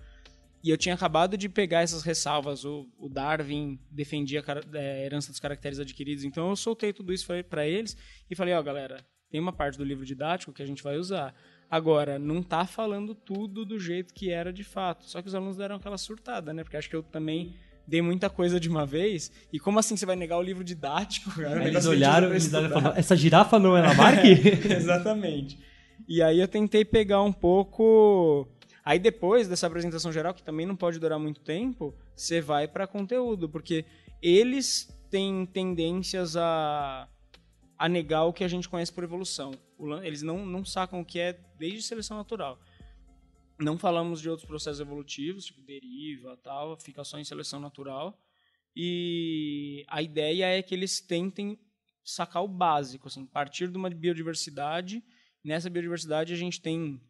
[SPEAKER 4] E eu tinha acabado de pegar essas ressalvas. O, o Darwin defendia a é, herança dos caracteres adquiridos. Então eu soltei tudo isso para eles e falei: ó, oh, galera, tem uma parte do livro didático que a gente vai usar. Agora, não tá falando tudo do jeito que era de fato. Só que os alunos deram aquela surtada, né? Porque acho que eu também dei muita coisa de uma vez. E como assim você vai negar o livro didático? Cara?
[SPEAKER 2] Eles olharam e falaram, essa girafa não é Lamarck? [LAUGHS]
[SPEAKER 4] Exatamente. E aí eu tentei pegar um pouco Aí depois dessa apresentação geral, que também não pode durar muito tempo, você vai para conteúdo, porque eles têm tendências a, a negar o que a gente conhece por evolução. Eles não, não sacam o que é desde seleção natural. Não falamos de outros processos evolutivos, tipo deriva, tal, fica só em seleção natural. E a ideia é que eles tentem sacar o básico, assim, partir de uma biodiversidade. Nessa biodiversidade a gente tem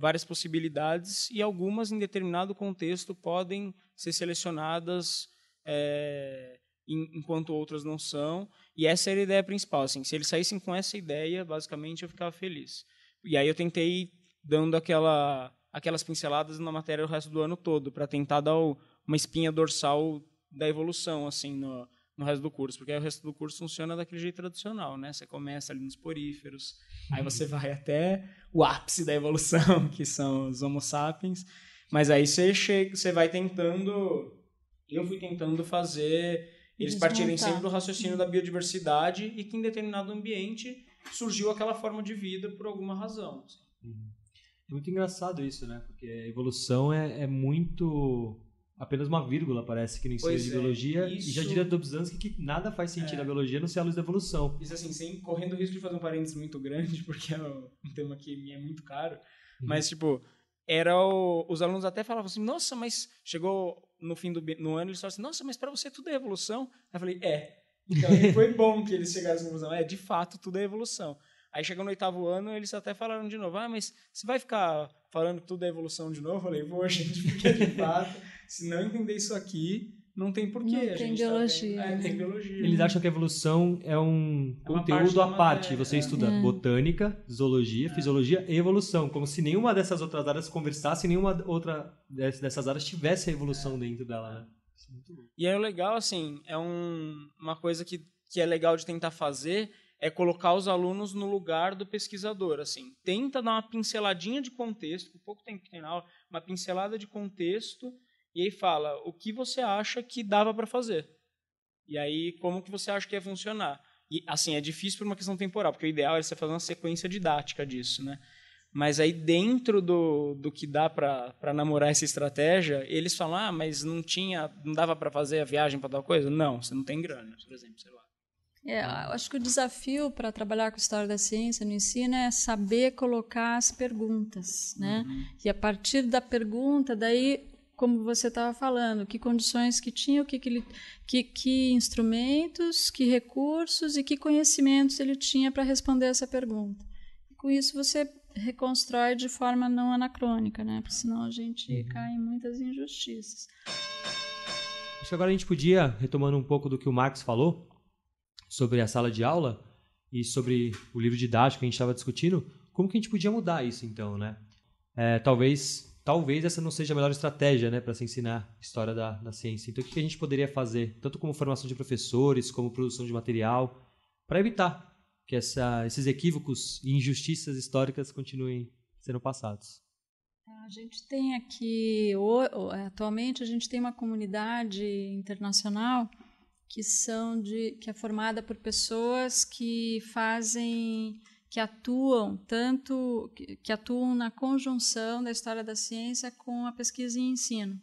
[SPEAKER 4] várias possibilidades e algumas, em determinado contexto, podem ser selecionadas é, enquanto outras não são. E essa era a ideia principal. Assim, se eles saíssem com essa ideia, basicamente eu ficava feliz. E aí eu tentei dando aquela, aquelas pinceladas na matéria o resto do ano todo, para tentar dar uma espinha dorsal da evolução assim no, no resto do curso, porque aí o resto do curso funciona daquele jeito tradicional, né? Você começa ali nos poríferos, aí você vai até o ápice da evolução, [LAUGHS] que são os Homo sapiens, mas aí você chega, você vai tentando, eu fui tentando fazer eles partirem sempre do raciocínio da biodiversidade e que em determinado ambiente surgiu aquela forma de vida por alguma razão. Assim.
[SPEAKER 2] É muito engraçado isso, né? Porque a evolução é, é muito apenas uma vírgula, parece que no ensino de é, biologia. Isso... E já diria Dobzhansky que nada faz sentido é. a biologia não ser a luz da evolução.
[SPEAKER 4] Isso assim, sem correndo o risco de fazer um parênteses muito grande, [LAUGHS] porque é um tema que me é muito caro. Uhum. Mas, tipo, era o, os alunos até falavam assim, nossa, mas chegou no fim do no ano, eles falaram assim, nossa, mas para você tudo é evolução? Aí eu falei, é. Então, foi bom que eles chegaram à conclusão, é, de fato, tudo é evolução. Aí chegou no oitavo ano, eles até falaram de novo, ah, mas você vai ficar falando que tudo é evolução de novo? Eu falei, vou, gente, porque de fato se não entender isso aqui, não tem porquê. Não
[SPEAKER 5] a tem tá biologia.
[SPEAKER 4] Tá é, tem biologia.
[SPEAKER 2] Eles acham que a evolução é um é conteúdo à parte. Você é. estuda é. botânica, zoologia, é. fisiologia e evolução. Como se nenhuma dessas outras áreas conversasse, nenhuma outra dessas áreas tivesse a evolução dentro dela, né?
[SPEAKER 4] E aí o legal, assim, é um, uma coisa que, que é legal de tentar fazer é colocar os alunos no lugar do pesquisador, assim. Tenta dar uma pinceladinha de contexto, com pouco tempo que tem na aula, uma pincelada de contexto, e aí fala o que você acha que dava para fazer. E aí, como que você acha que ia funcionar? E, assim, é difícil por uma questão temporal, porque o ideal é você fazer uma sequência didática disso, né? Mas aí, dentro do, do que dá para namorar essa estratégia, eles falam, ah, mas não tinha, não dava para fazer a viagem para tal coisa? Não, você não tem grana, por exemplo, sei lá.
[SPEAKER 5] É, eu acho que o desafio para trabalhar com história da ciência no ensino é saber colocar as perguntas, né? Uhum. E a partir da pergunta, daí, como você estava falando, que condições que tinha, o que, que, ele, que, que instrumentos, que recursos e que conhecimentos ele tinha para responder essa pergunta. E com isso você reconstrói de forma não anacrônica, né? Porque senão a gente uhum. cai em muitas injustiças.
[SPEAKER 2] Acho que agora a gente podia, retomando um pouco do que o Marcos falou, sobre a sala de aula e sobre o livro didático que a gente estava discutindo, como que a gente podia mudar isso então, né? É, talvez talvez essa não seja a melhor estratégia né, para se ensinar história da, da ciência. Então, o que a gente poderia fazer, tanto como formação de professores, como produção de material, para evitar que essa, esses equívocos e injustiças históricas continuem sendo passados?
[SPEAKER 5] A gente tem aqui, atualmente, a gente tem uma comunidade internacional que são de que é formada por pessoas que fazem que atuam tanto que, atuam na conjunção da história da ciência com a pesquisa e ensino,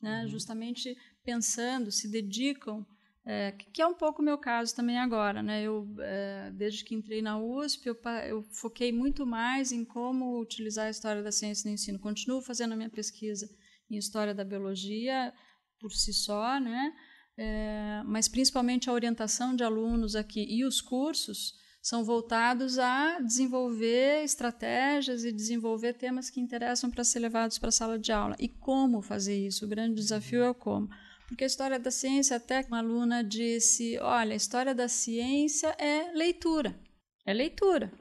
[SPEAKER 5] né? Uhum. Justamente pensando, se dedicam é, que é um pouco o meu caso também agora, né? Eu é, desde que entrei na USP eu, eu, foquei muito mais em como utilizar a história da ciência no ensino. Continuo fazendo a minha pesquisa em história da biologia por si só, né? é, mas principalmente a orientação de alunos aqui e os cursos são voltados a desenvolver estratégias e desenvolver temas que interessam para ser levados para a sala de aula. E como fazer isso? O grande desafio é o como. Porque a história da ciência, até uma aluna disse: olha, a história da ciência é leitura. É leitura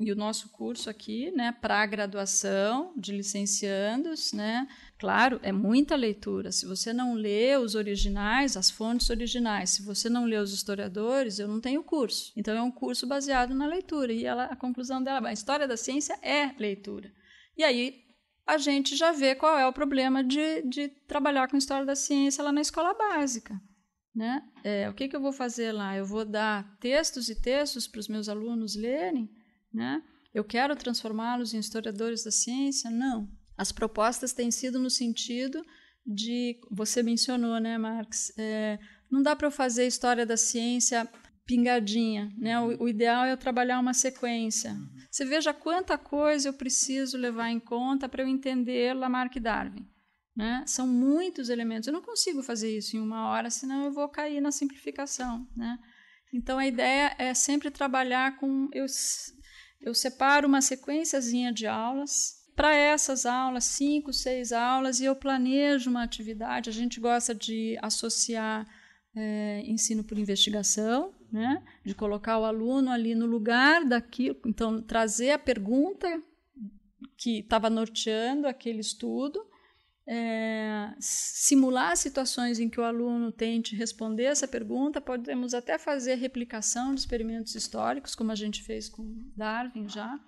[SPEAKER 5] e o nosso curso aqui, né, para graduação de licenciandos, né, claro, é muita leitura. Se você não lê os originais, as fontes originais, se você não lê os historiadores, eu não tenho curso. Então é um curso baseado na leitura. E ela, a conclusão dela, a história da ciência é leitura. E aí a gente já vê qual é o problema de, de trabalhar com história da ciência lá na escola básica. Né? É, o que, que eu vou fazer lá? Eu vou dar textos e textos para os meus alunos lerem? Né? Eu quero transformá-los em historiadores da ciência? Não. As propostas têm sido no sentido de. Você mencionou, né, Marx? É, não dá para eu fazer história da ciência pingadinha, né? O, o, ideal é eu trabalhar uma sequência. Você veja quanta coisa eu preciso levar em conta para eu entender Lamarck e Darwin. Né? São muitos elementos. Eu não consigo fazer isso em uma hora, senão eu vou cair na simplificação. Né? Então a ideia é sempre trabalhar com. Eu, eu separo uma sequenciazinha de aulas. Para essas aulas, cinco, seis aulas, e eu planejo uma atividade. A gente gosta de associar é, ensino por investigação, né? de colocar o aluno ali no lugar daquilo, então trazer a pergunta que estava norteando aquele estudo, é, simular situações em que o aluno tente responder essa pergunta. Podemos até fazer replicação de experimentos históricos, como a gente fez com Darwin já.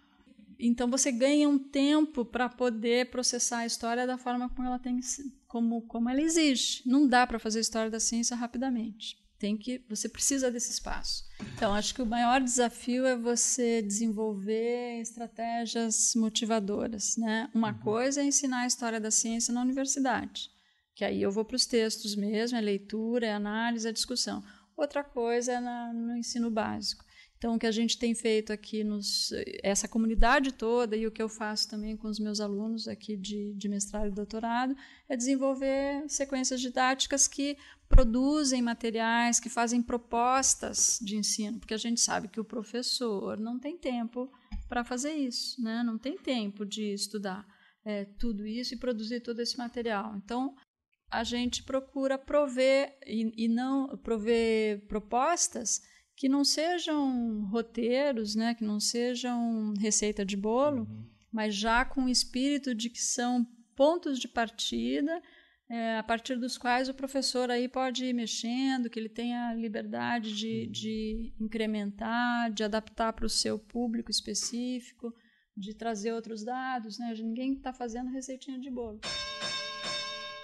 [SPEAKER 5] Então você ganha um tempo para poder processar a história da forma como ela tem, como, como ela exige. Não dá para fazer história da ciência rapidamente. Tem que, você precisa desse espaço. Então, acho que o maior desafio é você desenvolver estratégias motivadoras. Né? Uma uhum. coisa é ensinar a história da ciência na universidade, que aí eu vou para os textos mesmo, é leitura, é análise, é discussão. Outra coisa é na, no ensino básico. Então, o que a gente tem feito aqui, nos, essa comunidade toda, e o que eu faço também com os meus alunos aqui de, de mestrado e doutorado, é desenvolver sequências didáticas que produzem materiais, que fazem propostas de ensino, porque a gente sabe que o professor não tem tempo para fazer isso, né? não tem tempo de estudar é, tudo isso e produzir todo esse material. Então, a gente procura prover e, e não prover propostas que não sejam roteiros, né, que não sejam receita de bolo, uhum. mas já com o espírito de que são pontos de partida é, a partir dos quais o professor aí pode ir mexendo, que ele tenha liberdade de, de incrementar, de adaptar para o seu público específico, de trazer outros dados, né? Ninguém está fazendo receitinha de bolo.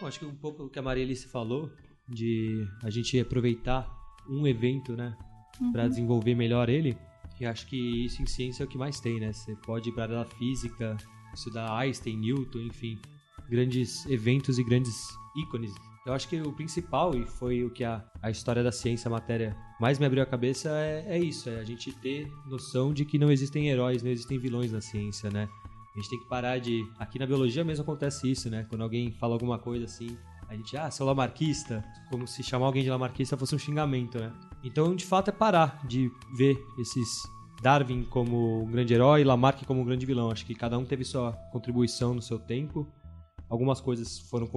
[SPEAKER 2] Bom, acho que um pouco o que a Maria Alice falou, de a gente aproveitar um evento, né,
[SPEAKER 5] Uhum.
[SPEAKER 2] para desenvolver melhor ele, e acho que isso em ciência é o que mais tem, né? Você pode ir para a física, estudar Einstein, Newton, enfim, grandes eventos e grandes ícones. Eu acho que o principal, e foi o que a, a história da ciência, a matéria, mais me abriu a cabeça, é, é isso, é a gente ter noção de que não existem heróis, não existem vilões na ciência, né? A gente tem que parar de. Aqui na biologia mesmo acontece isso, né? Quando alguém fala alguma coisa assim, a gente, ah, seu lamarquista, como se chamar alguém de lamarquista fosse um xingamento, né? Então, de fato, é parar de ver esses Darwin como um grande herói Lamarck como um grande vilão. Acho que cada um teve sua contribuição no seu tempo. Algumas coisas foram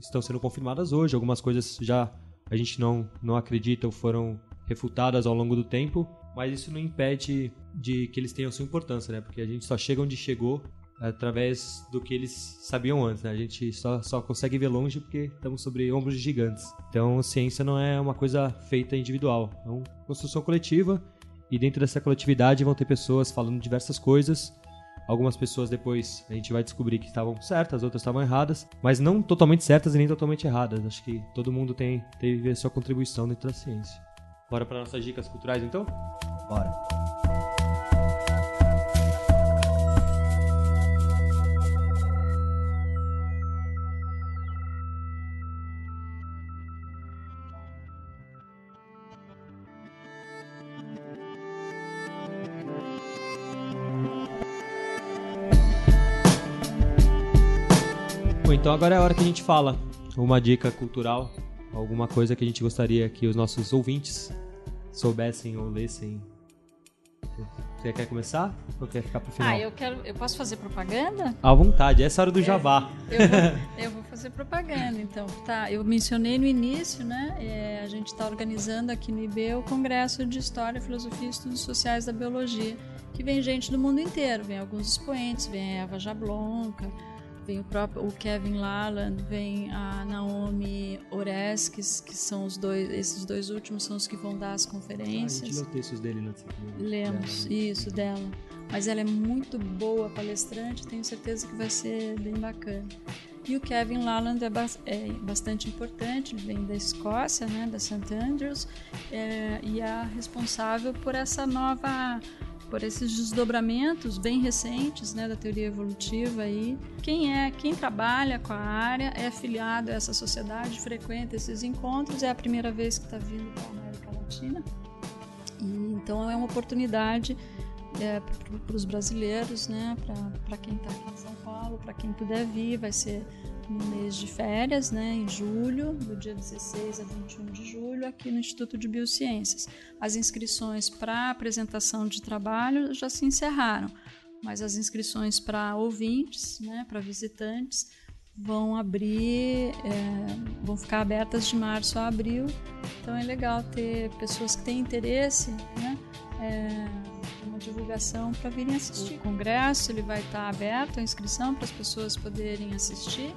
[SPEAKER 2] estão sendo confirmadas hoje, algumas coisas já a gente não, não acredita ou foram refutadas ao longo do tempo, mas isso não impede de que eles tenham sua importância, né? Porque a gente só chega onde chegou através do que eles sabiam antes, né? A gente só, só consegue ver longe porque estamos sobre ombros de gigantes. Então, ciência não é uma coisa feita individual, é uma construção coletiva e dentro dessa coletividade vão ter pessoas falando diversas coisas. Algumas pessoas depois a gente vai descobrir que estavam certas, outras estavam erradas, mas não totalmente certas e nem totalmente erradas. Acho que todo mundo tem teve a sua contribuição dentro da ciência. Bora para nossas dicas culturais então?
[SPEAKER 3] Bora.
[SPEAKER 2] Então agora é a hora que a gente fala uma dica cultural, alguma coisa que a gente gostaria que os nossos ouvintes soubessem ou lessem. Você quer começar ou quer ficar pro final?
[SPEAKER 5] Ah, eu quero. Eu posso fazer propaganda?
[SPEAKER 2] À vontade, essa é hora do jabá.
[SPEAKER 5] Eu vou, [LAUGHS] eu vou fazer propaganda, então. Tá, eu mencionei no início, né? é, a gente está organizando aqui no IB o Congresso de História, Filosofia e Estudos Sociais da Biologia, que vem gente do mundo inteiro, vem alguns expoentes, vem a Eva Jablonka, vem o próprio o Kevin Laland, vem a Naomi Oreskes, que são os dois, esses dois últimos são os que vão dar as
[SPEAKER 2] Ah, a gente
[SPEAKER 5] conferências.
[SPEAKER 2] leu textos dele na.
[SPEAKER 5] Lemos, isso, dela. Mas ela é muito boa palestrante, tenho certeza que vai ser bem bacana. E o Kevin Laland é, bas- é bastante importante, ele vem da Escócia, né, da St. Andrews, é, e é responsável por essa nova por esses desdobramentos bem recentes né, da teoria evolutiva aí. Quem é, quem trabalha com a área é afiliado a essa sociedade, frequenta esses encontros, é a primeira vez que está vindo para a América Latina. E, então é uma oportunidade para os brasileiros, né, para quem está aqui em São Paulo, para quem puder vir, vai ser no mês de férias, né, em julho, do dia 16 a 21 de julho, aqui no Instituto de Biociências. As inscrições para apresentação de trabalho já se encerraram, mas as inscrições para ouvintes, né, para visitantes, vão abrir, é, vão ficar abertas de março a abril. Então é legal ter pessoas que têm interesse, né? É, uma divulgação para virem assistir. O congresso ele vai estar aberto a inscrição para as pessoas poderem assistir.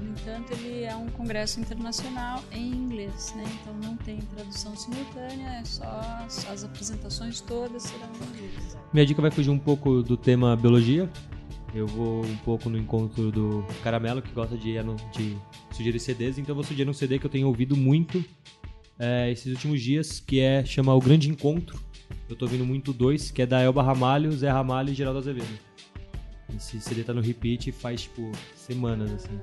[SPEAKER 5] No entanto, ele é um congresso internacional em inglês, né? Então não tem tradução simultânea, é só, só as apresentações todas serão em inglês.
[SPEAKER 2] Minha dica vai fugir um pouco do tema biologia. Eu vou um pouco no encontro do Caramelo, que gosta de, de sugerir CDs, então eu vou sugerir um CD que eu tenho ouvido muito é, esses últimos dias, que é chama O Grande Encontro. Eu tô ouvindo muito dois, que é da Elba Ramalho, Zé Ramalho e Geraldo Azevedo. Esse CD tá no repeat faz, tipo, semanas, assim.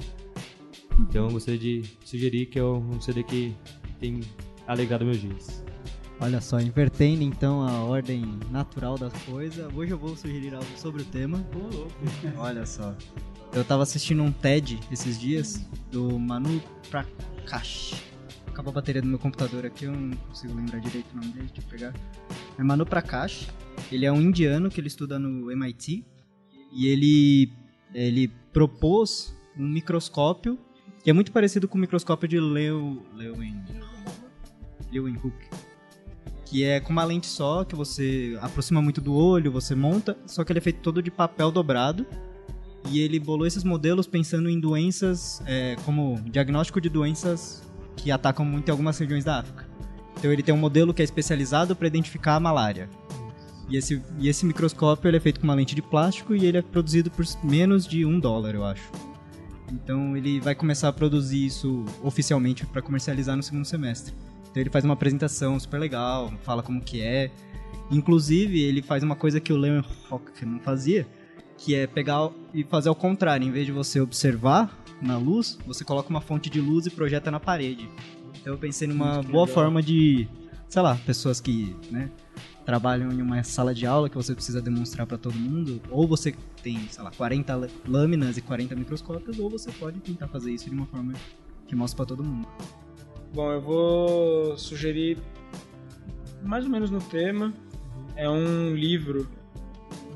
[SPEAKER 2] Então eu gostaria de sugerir que é um CD que tem alegrado meus dias.
[SPEAKER 3] Olha só, invertendo então a ordem natural das coisas, hoje eu vou sugerir algo sobre o tema. [LAUGHS] Olha só. Eu tava assistindo um TED esses dias do Manu Prakash. Acabou a bateria do meu computador aqui, eu não consigo lembrar direito o nome dele, deixa eu pegar. É Manu Prakash. Ele é um indiano que ele estuda no MIT e ele ele propôs um microscópio que é muito parecido com o microscópio de Leu, Leuwen, Leeuwenhoek que é com uma lente só, que você aproxima muito do olho, você monta, só que ele é feito todo de papel dobrado. E ele bolou esses modelos pensando em doenças, é, como diagnóstico de doenças que atacam muito algumas regiões da África. Então ele tem um modelo que é especializado para identificar a malária. E esse, e esse microscópio ele é feito com uma lente de plástico e ele é produzido por menos de um dólar, eu acho. Então ele vai começar a produzir isso oficialmente para comercializar no segundo semestre. Então ele faz uma apresentação super legal, fala como que é. Inclusive ele faz uma coisa que o Leon Rock não fazia, que é pegar e fazer ao contrário. Em vez de você observar na luz, você coloca uma fonte de luz e projeta na parede. Então eu pensei numa boa forma de, sei lá, pessoas que, né, trabalham em uma sala de aula que você precisa demonstrar para todo mundo, ou você tem, sei lá, 40 lâminas e 40 microscópios, ou você pode tentar fazer isso de uma forma que mostre para todo mundo.
[SPEAKER 4] Bom, eu vou sugerir mais ou menos no tema. É um livro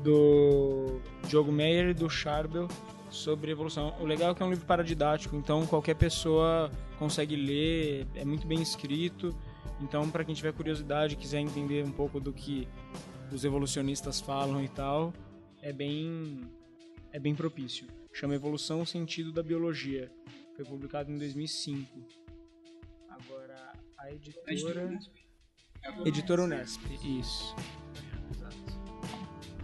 [SPEAKER 4] do Diogo Meyer e do Charbel sobre evolução. O legal é que é um livro paradidático, então qualquer pessoa consegue ler, é muito bem escrito. Então, para quem tiver curiosidade, quiser entender um pouco do que os evolucionistas falam e tal, é bem é bem propício. Chama Evolução o Sentido da Biologia. Foi publicado em 2005. Agora a editora Editora Unesp, isso.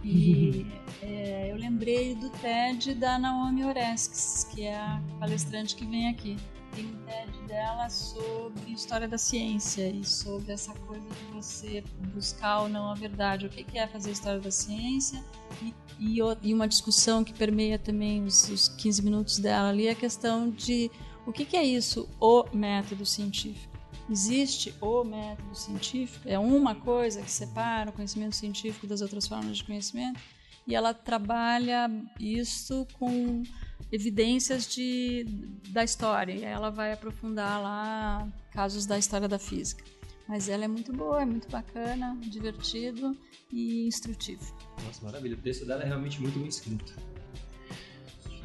[SPEAKER 5] E é, eu lembrei do TED da Naomi Oreskes, que é a palestrante que vem aqui. Tem um TED dela sobre história da ciência e sobre essa coisa de você buscar ou não a verdade. O que é fazer história da ciência? E, e, e uma discussão que permeia também os, os 15 minutos dela ali, é a questão de o que, é isso, o método científico existe o método científico, é uma coisa que separa o conhecimento científico das outras formas de conhecimento, e ela trabalha isso com evidências de, da história, e ela vai aprofundar lá casos da história da física. Mas ela é muito boa, é muito bacana, divertido e instrutivo.
[SPEAKER 2] Nossa, maravilha. O texto dela é realmente muito bem escrito.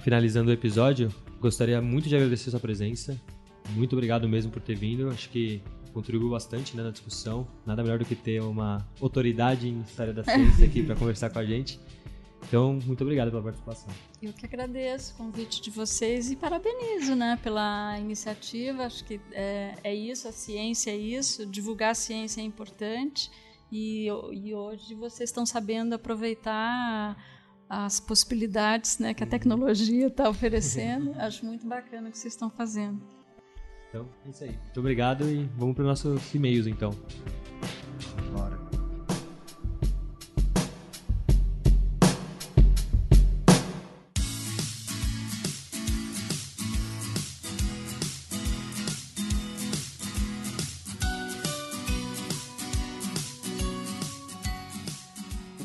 [SPEAKER 2] Finalizando o episódio, gostaria muito de agradecer sua presença. Muito obrigado mesmo por ter vindo. Acho que contribuiu bastante né, na discussão. Nada melhor do que ter uma autoridade em história da ciência aqui para conversar com a gente. Então, muito obrigado pela participação.
[SPEAKER 5] Eu que agradeço o convite de vocês e parabenizo né, pela iniciativa. Acho que é, é isso, a ciência é isso, divulgar a ciência é importante. E, e hoje vocês estão sabendo aproveitar as possibilidades né, que a tecnologia está oferecendo. [LAUGHS] Acho muito bacana o que vocês estão fazendo.
[SPEAKER 2] Então, é isso aí. Muito obrigado e vamos para os nossos e-mails então.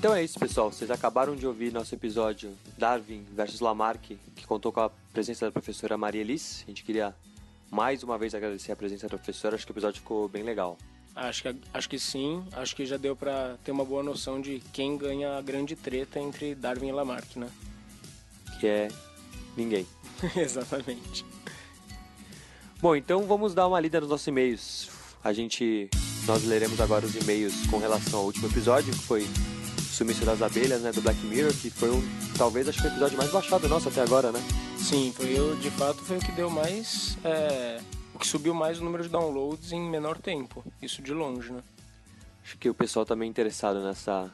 [SPEAKER 6] Então é isso, pessoal. Vocês acabaram de ouvir nosso episódio Darwin versus Lamarck, que contou com a presença da professora Maria Elis. A gente queria mais uma vez agradecer a presença da professora. Acho que o episódio ficou bem legal.
[SPEAKER 4] Acho que, acho que sim. Acho que já deu para ter uma boa noção de quem ganha a grande treta entre Darwin e Lamarck, né?
[SPEAKER 6] Que é ninguém. [LAUGHS]
[SPEAKER 4] Exatamente.
[SPEAKER 6] Bom, então vamos dar uma lida nos nossos e-mails. A gente. Nós leremos agora os e-mails com relação ao último episódio, que foi Sumiço das Abelhas, né? Do Black Mirror, que foi um. Talvez acho que o episódio mais baixado nosso até agora, né?
[SPEAKER 4] Sim, foi o, de fato foi o que deu mais. É, o que subiu mais o número de downloads em menor tempo. Isso de longe, né?
[SPEAKER 6] Acho que o pessoal tá meio interessado nessa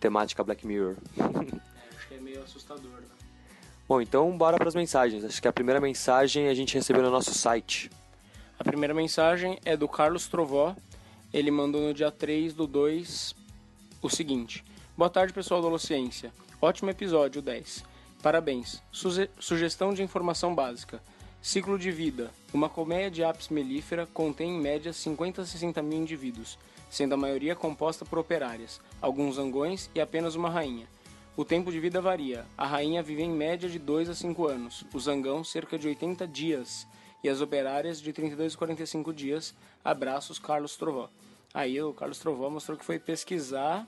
[SPEAKER 6] temática Black Mirror. [LAUGHS]
[SPEAKER 4] Acho que é meio assustador, né?
[SPEAKER 6] Bom, então bora para as mensagens. Acho que a primeira mensagem a gente recebeu no nosso site.
[SPEAKER 4] A primeira mensagem é do Carlos Trovó. Ele mandou no dia 3 do 2 o seguinte: Boa tarde, pessoal da Holociência. Ótimo episódio 10. Parabéns. Suge sugestão de informação básica. Ciclo de vida. Uma colmeia de apis mellifera contém em média 50 a 60 mil indivíduos, sendo a maioria composta por operárias, alguns zangões e apenas uma rainha. O tempo de vida varia. A rainha vive em média de 2 a 5 anos, o zangão cerca de 80 dias e as operárias de 32 a 45 dias. Abraços, Carlos Trovó. Aí o Carlos Trovó mostrou que foi pesquisar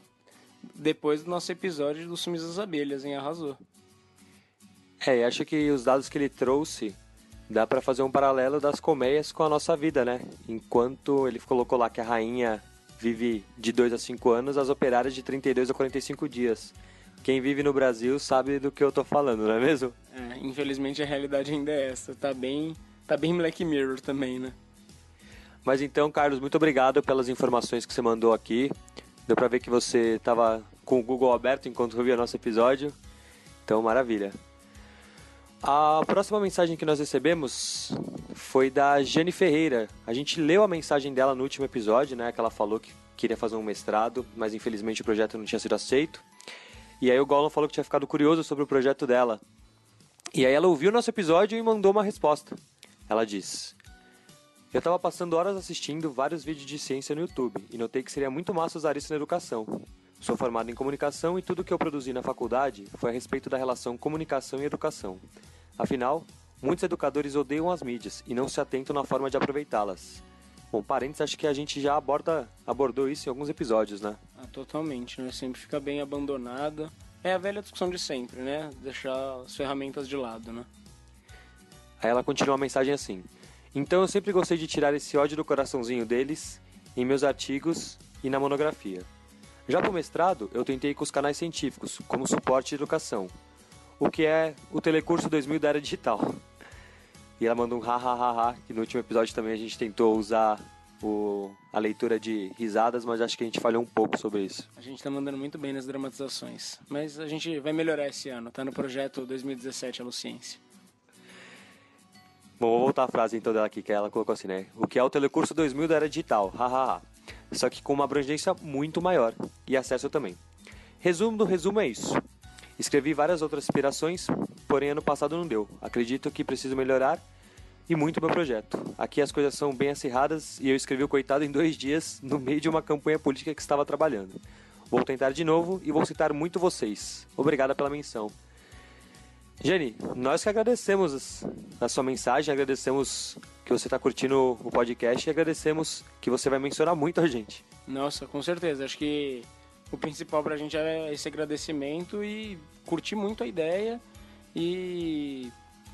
[SPEAKER 4] depois do nosso episódio do Sumis das Abelhas, em Arrasou.
[SPEAKER 6] É, acho que os dados que ele trouxe dá para fazer um paralelo das colmeias com a nossa vida, né? Enquanto ele colocou lá que a rainha vive de 2 a 5 anos, as operárias de 32 a 45 dias.
[SPEAKER 2] quem vive no Brasil sabe do que eu tô falando, não é mesmo?
[SPEAKER 4] É, infelizmente a realidade ainda é essa. Tá bem, tá bem Black Mirror também, né?
[SPEAKER 2] Mas então, Carlos, muito obrigado pelas informações que você mandou aqui. Deu pra ver que você estava com o Google aberto enquanto ouvia nosso episódio. Então, maravilha. A próxima mensagem que nós recebemos foi da Jane Ferreira. A gente leu a mensagem dela no último episódio, né? Que ela falou que queria fazer um mestrado, mas infelizmente o projeto não tinha sido aceito. E aí o Gollum falou que tinha ficado curioso sobre o projeto dela. E aí ela ouviu o nosso episódio e mandou uma resposta. Ela diz: Eu estava passando horas assistindo vários vídeos de ciência no YouTube e notei que seria muito massa usar isso na educação. Sou formado em comunicação e tudo que eu produzi na faculdade foi a respeito da relação comunicação e educação. Afinal, muitos educadores odeiam as mídias e não se atentam na forma de aproveitá-las. Bom, parênteses, acho que a gente já aborda, abordou isso em alguns episódios, né?
[SPEAKER 4] Ah, totalmente, né? Sempre fica bem abandonada. É a velha discussão de sempre, né? Deixar as ferramentas de lado, né?
[SPEAKER 2] Aí ela continua a mensagem assim: Então eu sempre gostei de tirar esse ódio do coraçãozinho deles em meus artigos e na monografia. Já para o mestrado, eu tentei com os canais científicos, como suporte de educação, o que é o Telecurso 2000 da era digital. E ela manda um ha ha ha ha, que no último episódio também a gente tentou usar o, a leitura de risadas, mas acho que a gente falhou um pouco sobre isso.
[SPEAKER 4] A gente tá mandando muito bem nas dramatizações, mas a gente vai melhorar esse ano, tá no projeto 2017 Aluciência.
[SPEAKER 2] Bom, vou voltar a frase então dela aqui, que ela colocou assim, né? O que é o Telecurso 2000 da era digital, hahaha. Só que com uma abrangência muito maior e acesso também. Resumo do resumo é isso. Escrevi várias outras inspirações, porém ano passado não deu. Acredito que preciso melhorar e muito meu projeto. Aqui as coisas são bem acirradas e eu escrevi o coitado em dois dias no meio de uma campanha política que estava trabalhando. Vou tentar de novo e vou citar muito vocês. Obrigada pela menção. Jenny, nós que agradecemos a sua mensagem, agradecemos que você está curtindo o podcast e agradecemos que você vai mencionar muito a gente.
[SPEAKER 4] Nossa, com certeza. Acho que o principal pra gente é esse agradecimento e curtir muito a ideia e,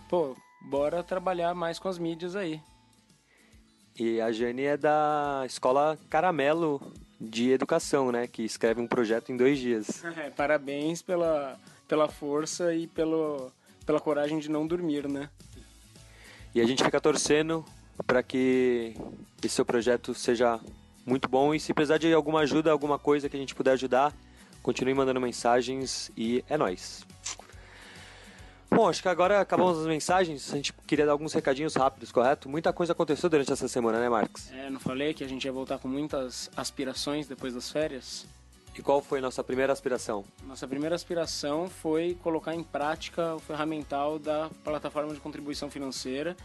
[SPEAKER 4] pô, bora trabalhar mais com as mídias aí.
[SPEAKER 2] E a Jane é da Escola Caramelo de Educação, né? Que escreve um projeto em dois dias. [LAUGHS]
[SPEAKER 4] É, parabéns pela, pela força e pelo, pela coragem de não dormir, né?
[SPEAKER 2] E a gente fica torcendo para que esse seu projeto seja muito bom e se precisar de alguma ajuda, alguma coisa que a gente puder ajudar, continue mandando mensagens e é nóis. Bom, acho que agora acabamos as mensagens. A gente queria dar alguns recadinhos rápidos, correto? Muita coisa aconteceu durante essa semana, né, Marcos?
[SPEAKER 4] É, não falei que a gente ia voltar com muitas aspirações depois das férias?
[SPEAKER 2] E qual foi a nossa primeira aspiração?
[SPEAKER 4] Nossa primeira aspiração foi colocar em prática o ferramental da plataforma de contribuição financeira,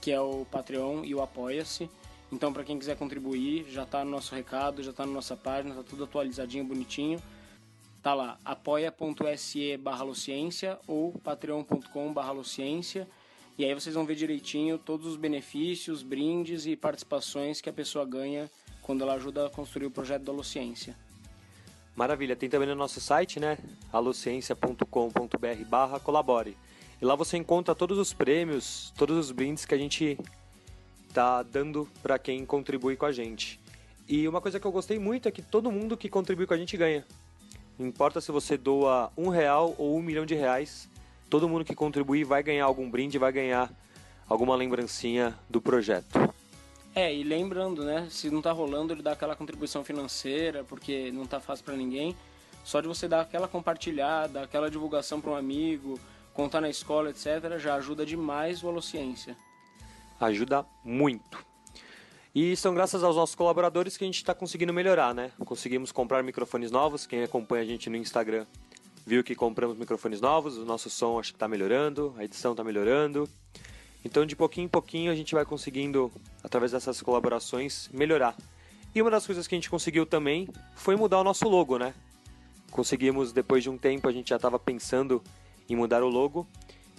[SPEAKER 4] que é o Patreon e o Apoia-se. Então, para quem quiser contribuir, já está no nosso recado, já está na nossa página, está tudo atualizadinho, bonitinho. Tá lá, apoia.se barra ou patreon.com barra E aí vocês vão ver direitinho todos os benefícios, brindes e participações que a pessoa ganha quando ela ajuda a construir o projeto da Alociência.
[SPEAKER 2] Maravilha, tem também no nosso site, né? alociência.com.br barra colabore. E lá você encontra todos os prêmios, todos os brindes que a gente tá dando para quem contribui com a gente. E uma coisa que eu gostei muito é que todo mundo que contribui com a gente ganha. Não importa se você doa um real ou um milhão de reais, todo mundo que contribuir vai ganhar algum brinde, vai ganhar alguma lembrancinha do projeto.
[SPEAKER 4] É, e lembrando, né, se não tá rolando, ele dá aquela contribuição financeira, porque não tá fácil para ninguém. Só de você dar aquela compartilhada, aquela divulgação para um amigo, contar na escola, etc., já ajuda demais o Alociência.
[SPEAKER 2] Ajuda muito. E são graças aos nossos colaboradores que a gente está conseguindo melhorar, né? Conseguimos comprar microfones novos. Quem acompanha a gente no Instagram viu que compramos microfones novos. O nosso som acho que está melhorando, a edição está melhorando. Então, de pouquinho em pouquinho, a gente vai conseguindo, através dessas colaborações, melhorar. E uma das coisas que a gente conseguiu também foi mudar o nosso logo, né? Conseguimos, depois de um tempo, a gente já estava pensando em mudar o logo.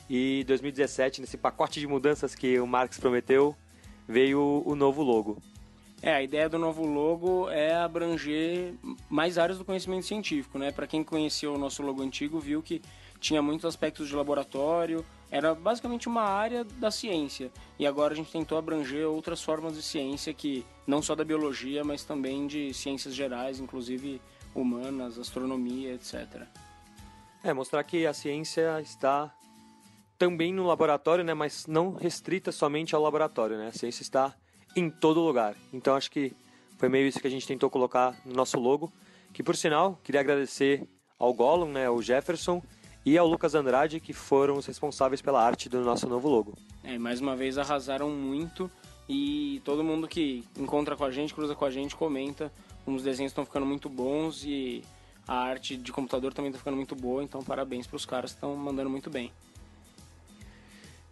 [SPEAKER 2] E 2017, nesse pacote de mudanças que o Marx prometeu, veio o novo logo.
[SPEAKER 4] É, a ideia do novo logo é abranger mais áreas do conhecimento científico, né? Para quem conheceu o nosso logo antigo, viu que tinha muitos aspectos de laboratório, era basicamente uma área da ciência. E agora a gente tentou abranger outras formas de ciência que não só da biologia, mas também de ciências gerais, inclusive humanas, astronomia, etc.
[SPEAKER 2] É, mostrar que a ciência está também no laboratório, né, mas não restrita somente ao laboratório, né? A ciência está em todo lugar. Então acho que foi meio isso que a gente tentou colocar no nosso logo, que por sinal, queria agradecer ao Gollum, né, ao Jefferson e ao Lucas Andrade, que foram os responsáveis pela arte do nosso novo logo.
[SPEAKER 4] É, mais uma vez arrasaram muito e todo mundo que encontra com a gente, cruza com a gente, comenta. Os desenhos estão ficando muito bons e a arte de computador também está ficando muito boa, então parabéns para os caras que estão mandando muito bem.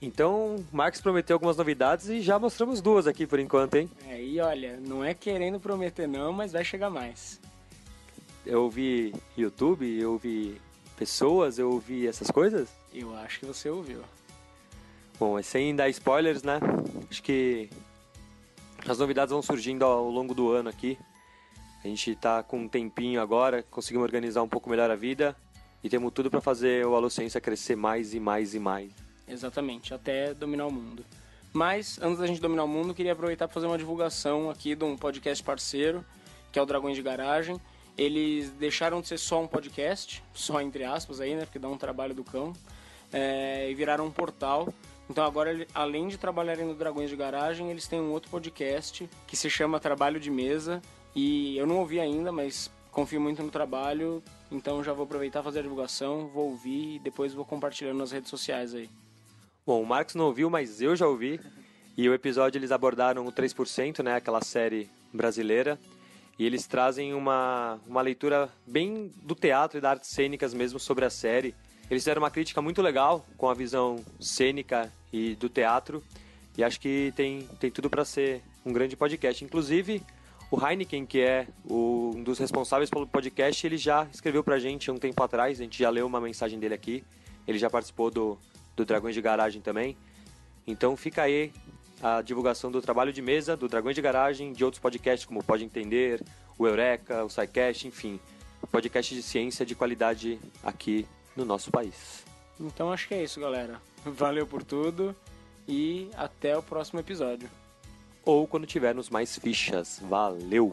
[SPEAKER 2] Então, Marx prometeu algumas novidades e já mostramos duas aqui por enquanto, hein?
[SPEAKER 4] É, e olha, não é querendo prometer não, mas vai chegar mais.
[SPEAKER 2] Eu ouvi YouTube, eu ouvi pessoas, eu ouvi essas coisas?
[SPEAKER 4] Eu acho que você ouviu.
[SPEAKER 2] Bom, mas sem dar spoilers, né? Acho que as novidades vão surgindo ao longo do ano aqui. A gente tá com um tempinho agora, conseguimos organizar um pouco melhor a vida e temos tudo para fazer o Alociência crescer mais e mais e mais.
[SPEAKER 4] Exatamente, até dominar o mundo. Mas, antes da gente dominar o mundo, queria aproveitar para fazer uma divulgação aqui de um podcast parceiro, que é o Dragões de Garagem. Eles deixaram de ser só um podcast, só entre aspas aí, né, porque dá um trabalho do cão, é, e viraram um portal. Então agora, além de trabalharem no Dragões de Garagem, eles têm um outro podcast que se chama Trabalho de Mesa. E eu não ouvi ainda, mas confio muito no trabalho, então já vou aproveitar fazer a divulgação, vou ouvir e depois vou compartilhando nas redes sociais aí.
[SPEAKER 2] Bom, o Marcos não ouviu, mas eu já ouvi. E o episódio eles abordaram o 3%, né, aquela série brasileira. E eles trazem uma, uma leitura bem do teatro e das artes cênicas mesmo sobre a série. Eles fizeram uma crítica muito legal com a visão cênica e do teatro. E acho que tem, tem tudo para ser um grande podcast. Inclusive, o Heineken, que é o, um dos responsáveis pelo podcast, ele já escreveu pra gente um tempo atrás. A gente já leu uma mensagem dele aqui. Ele já participou do, do Dragões de Garagem também. Então fica aí a divulgação do trabalho de mesa, do Dragões de Garagem, de outros podcasts como Pode Entender, o Eureka, o SciCast, enfim. Podcast de ciência de qualidade aqui no nosso país.
[SPEAKER 4] Então acho que é isso, galera. Valeu por tudo e até o próximo episódio.
[SPEAKER 2] Ou quando tivermos mais fichas. Valeu!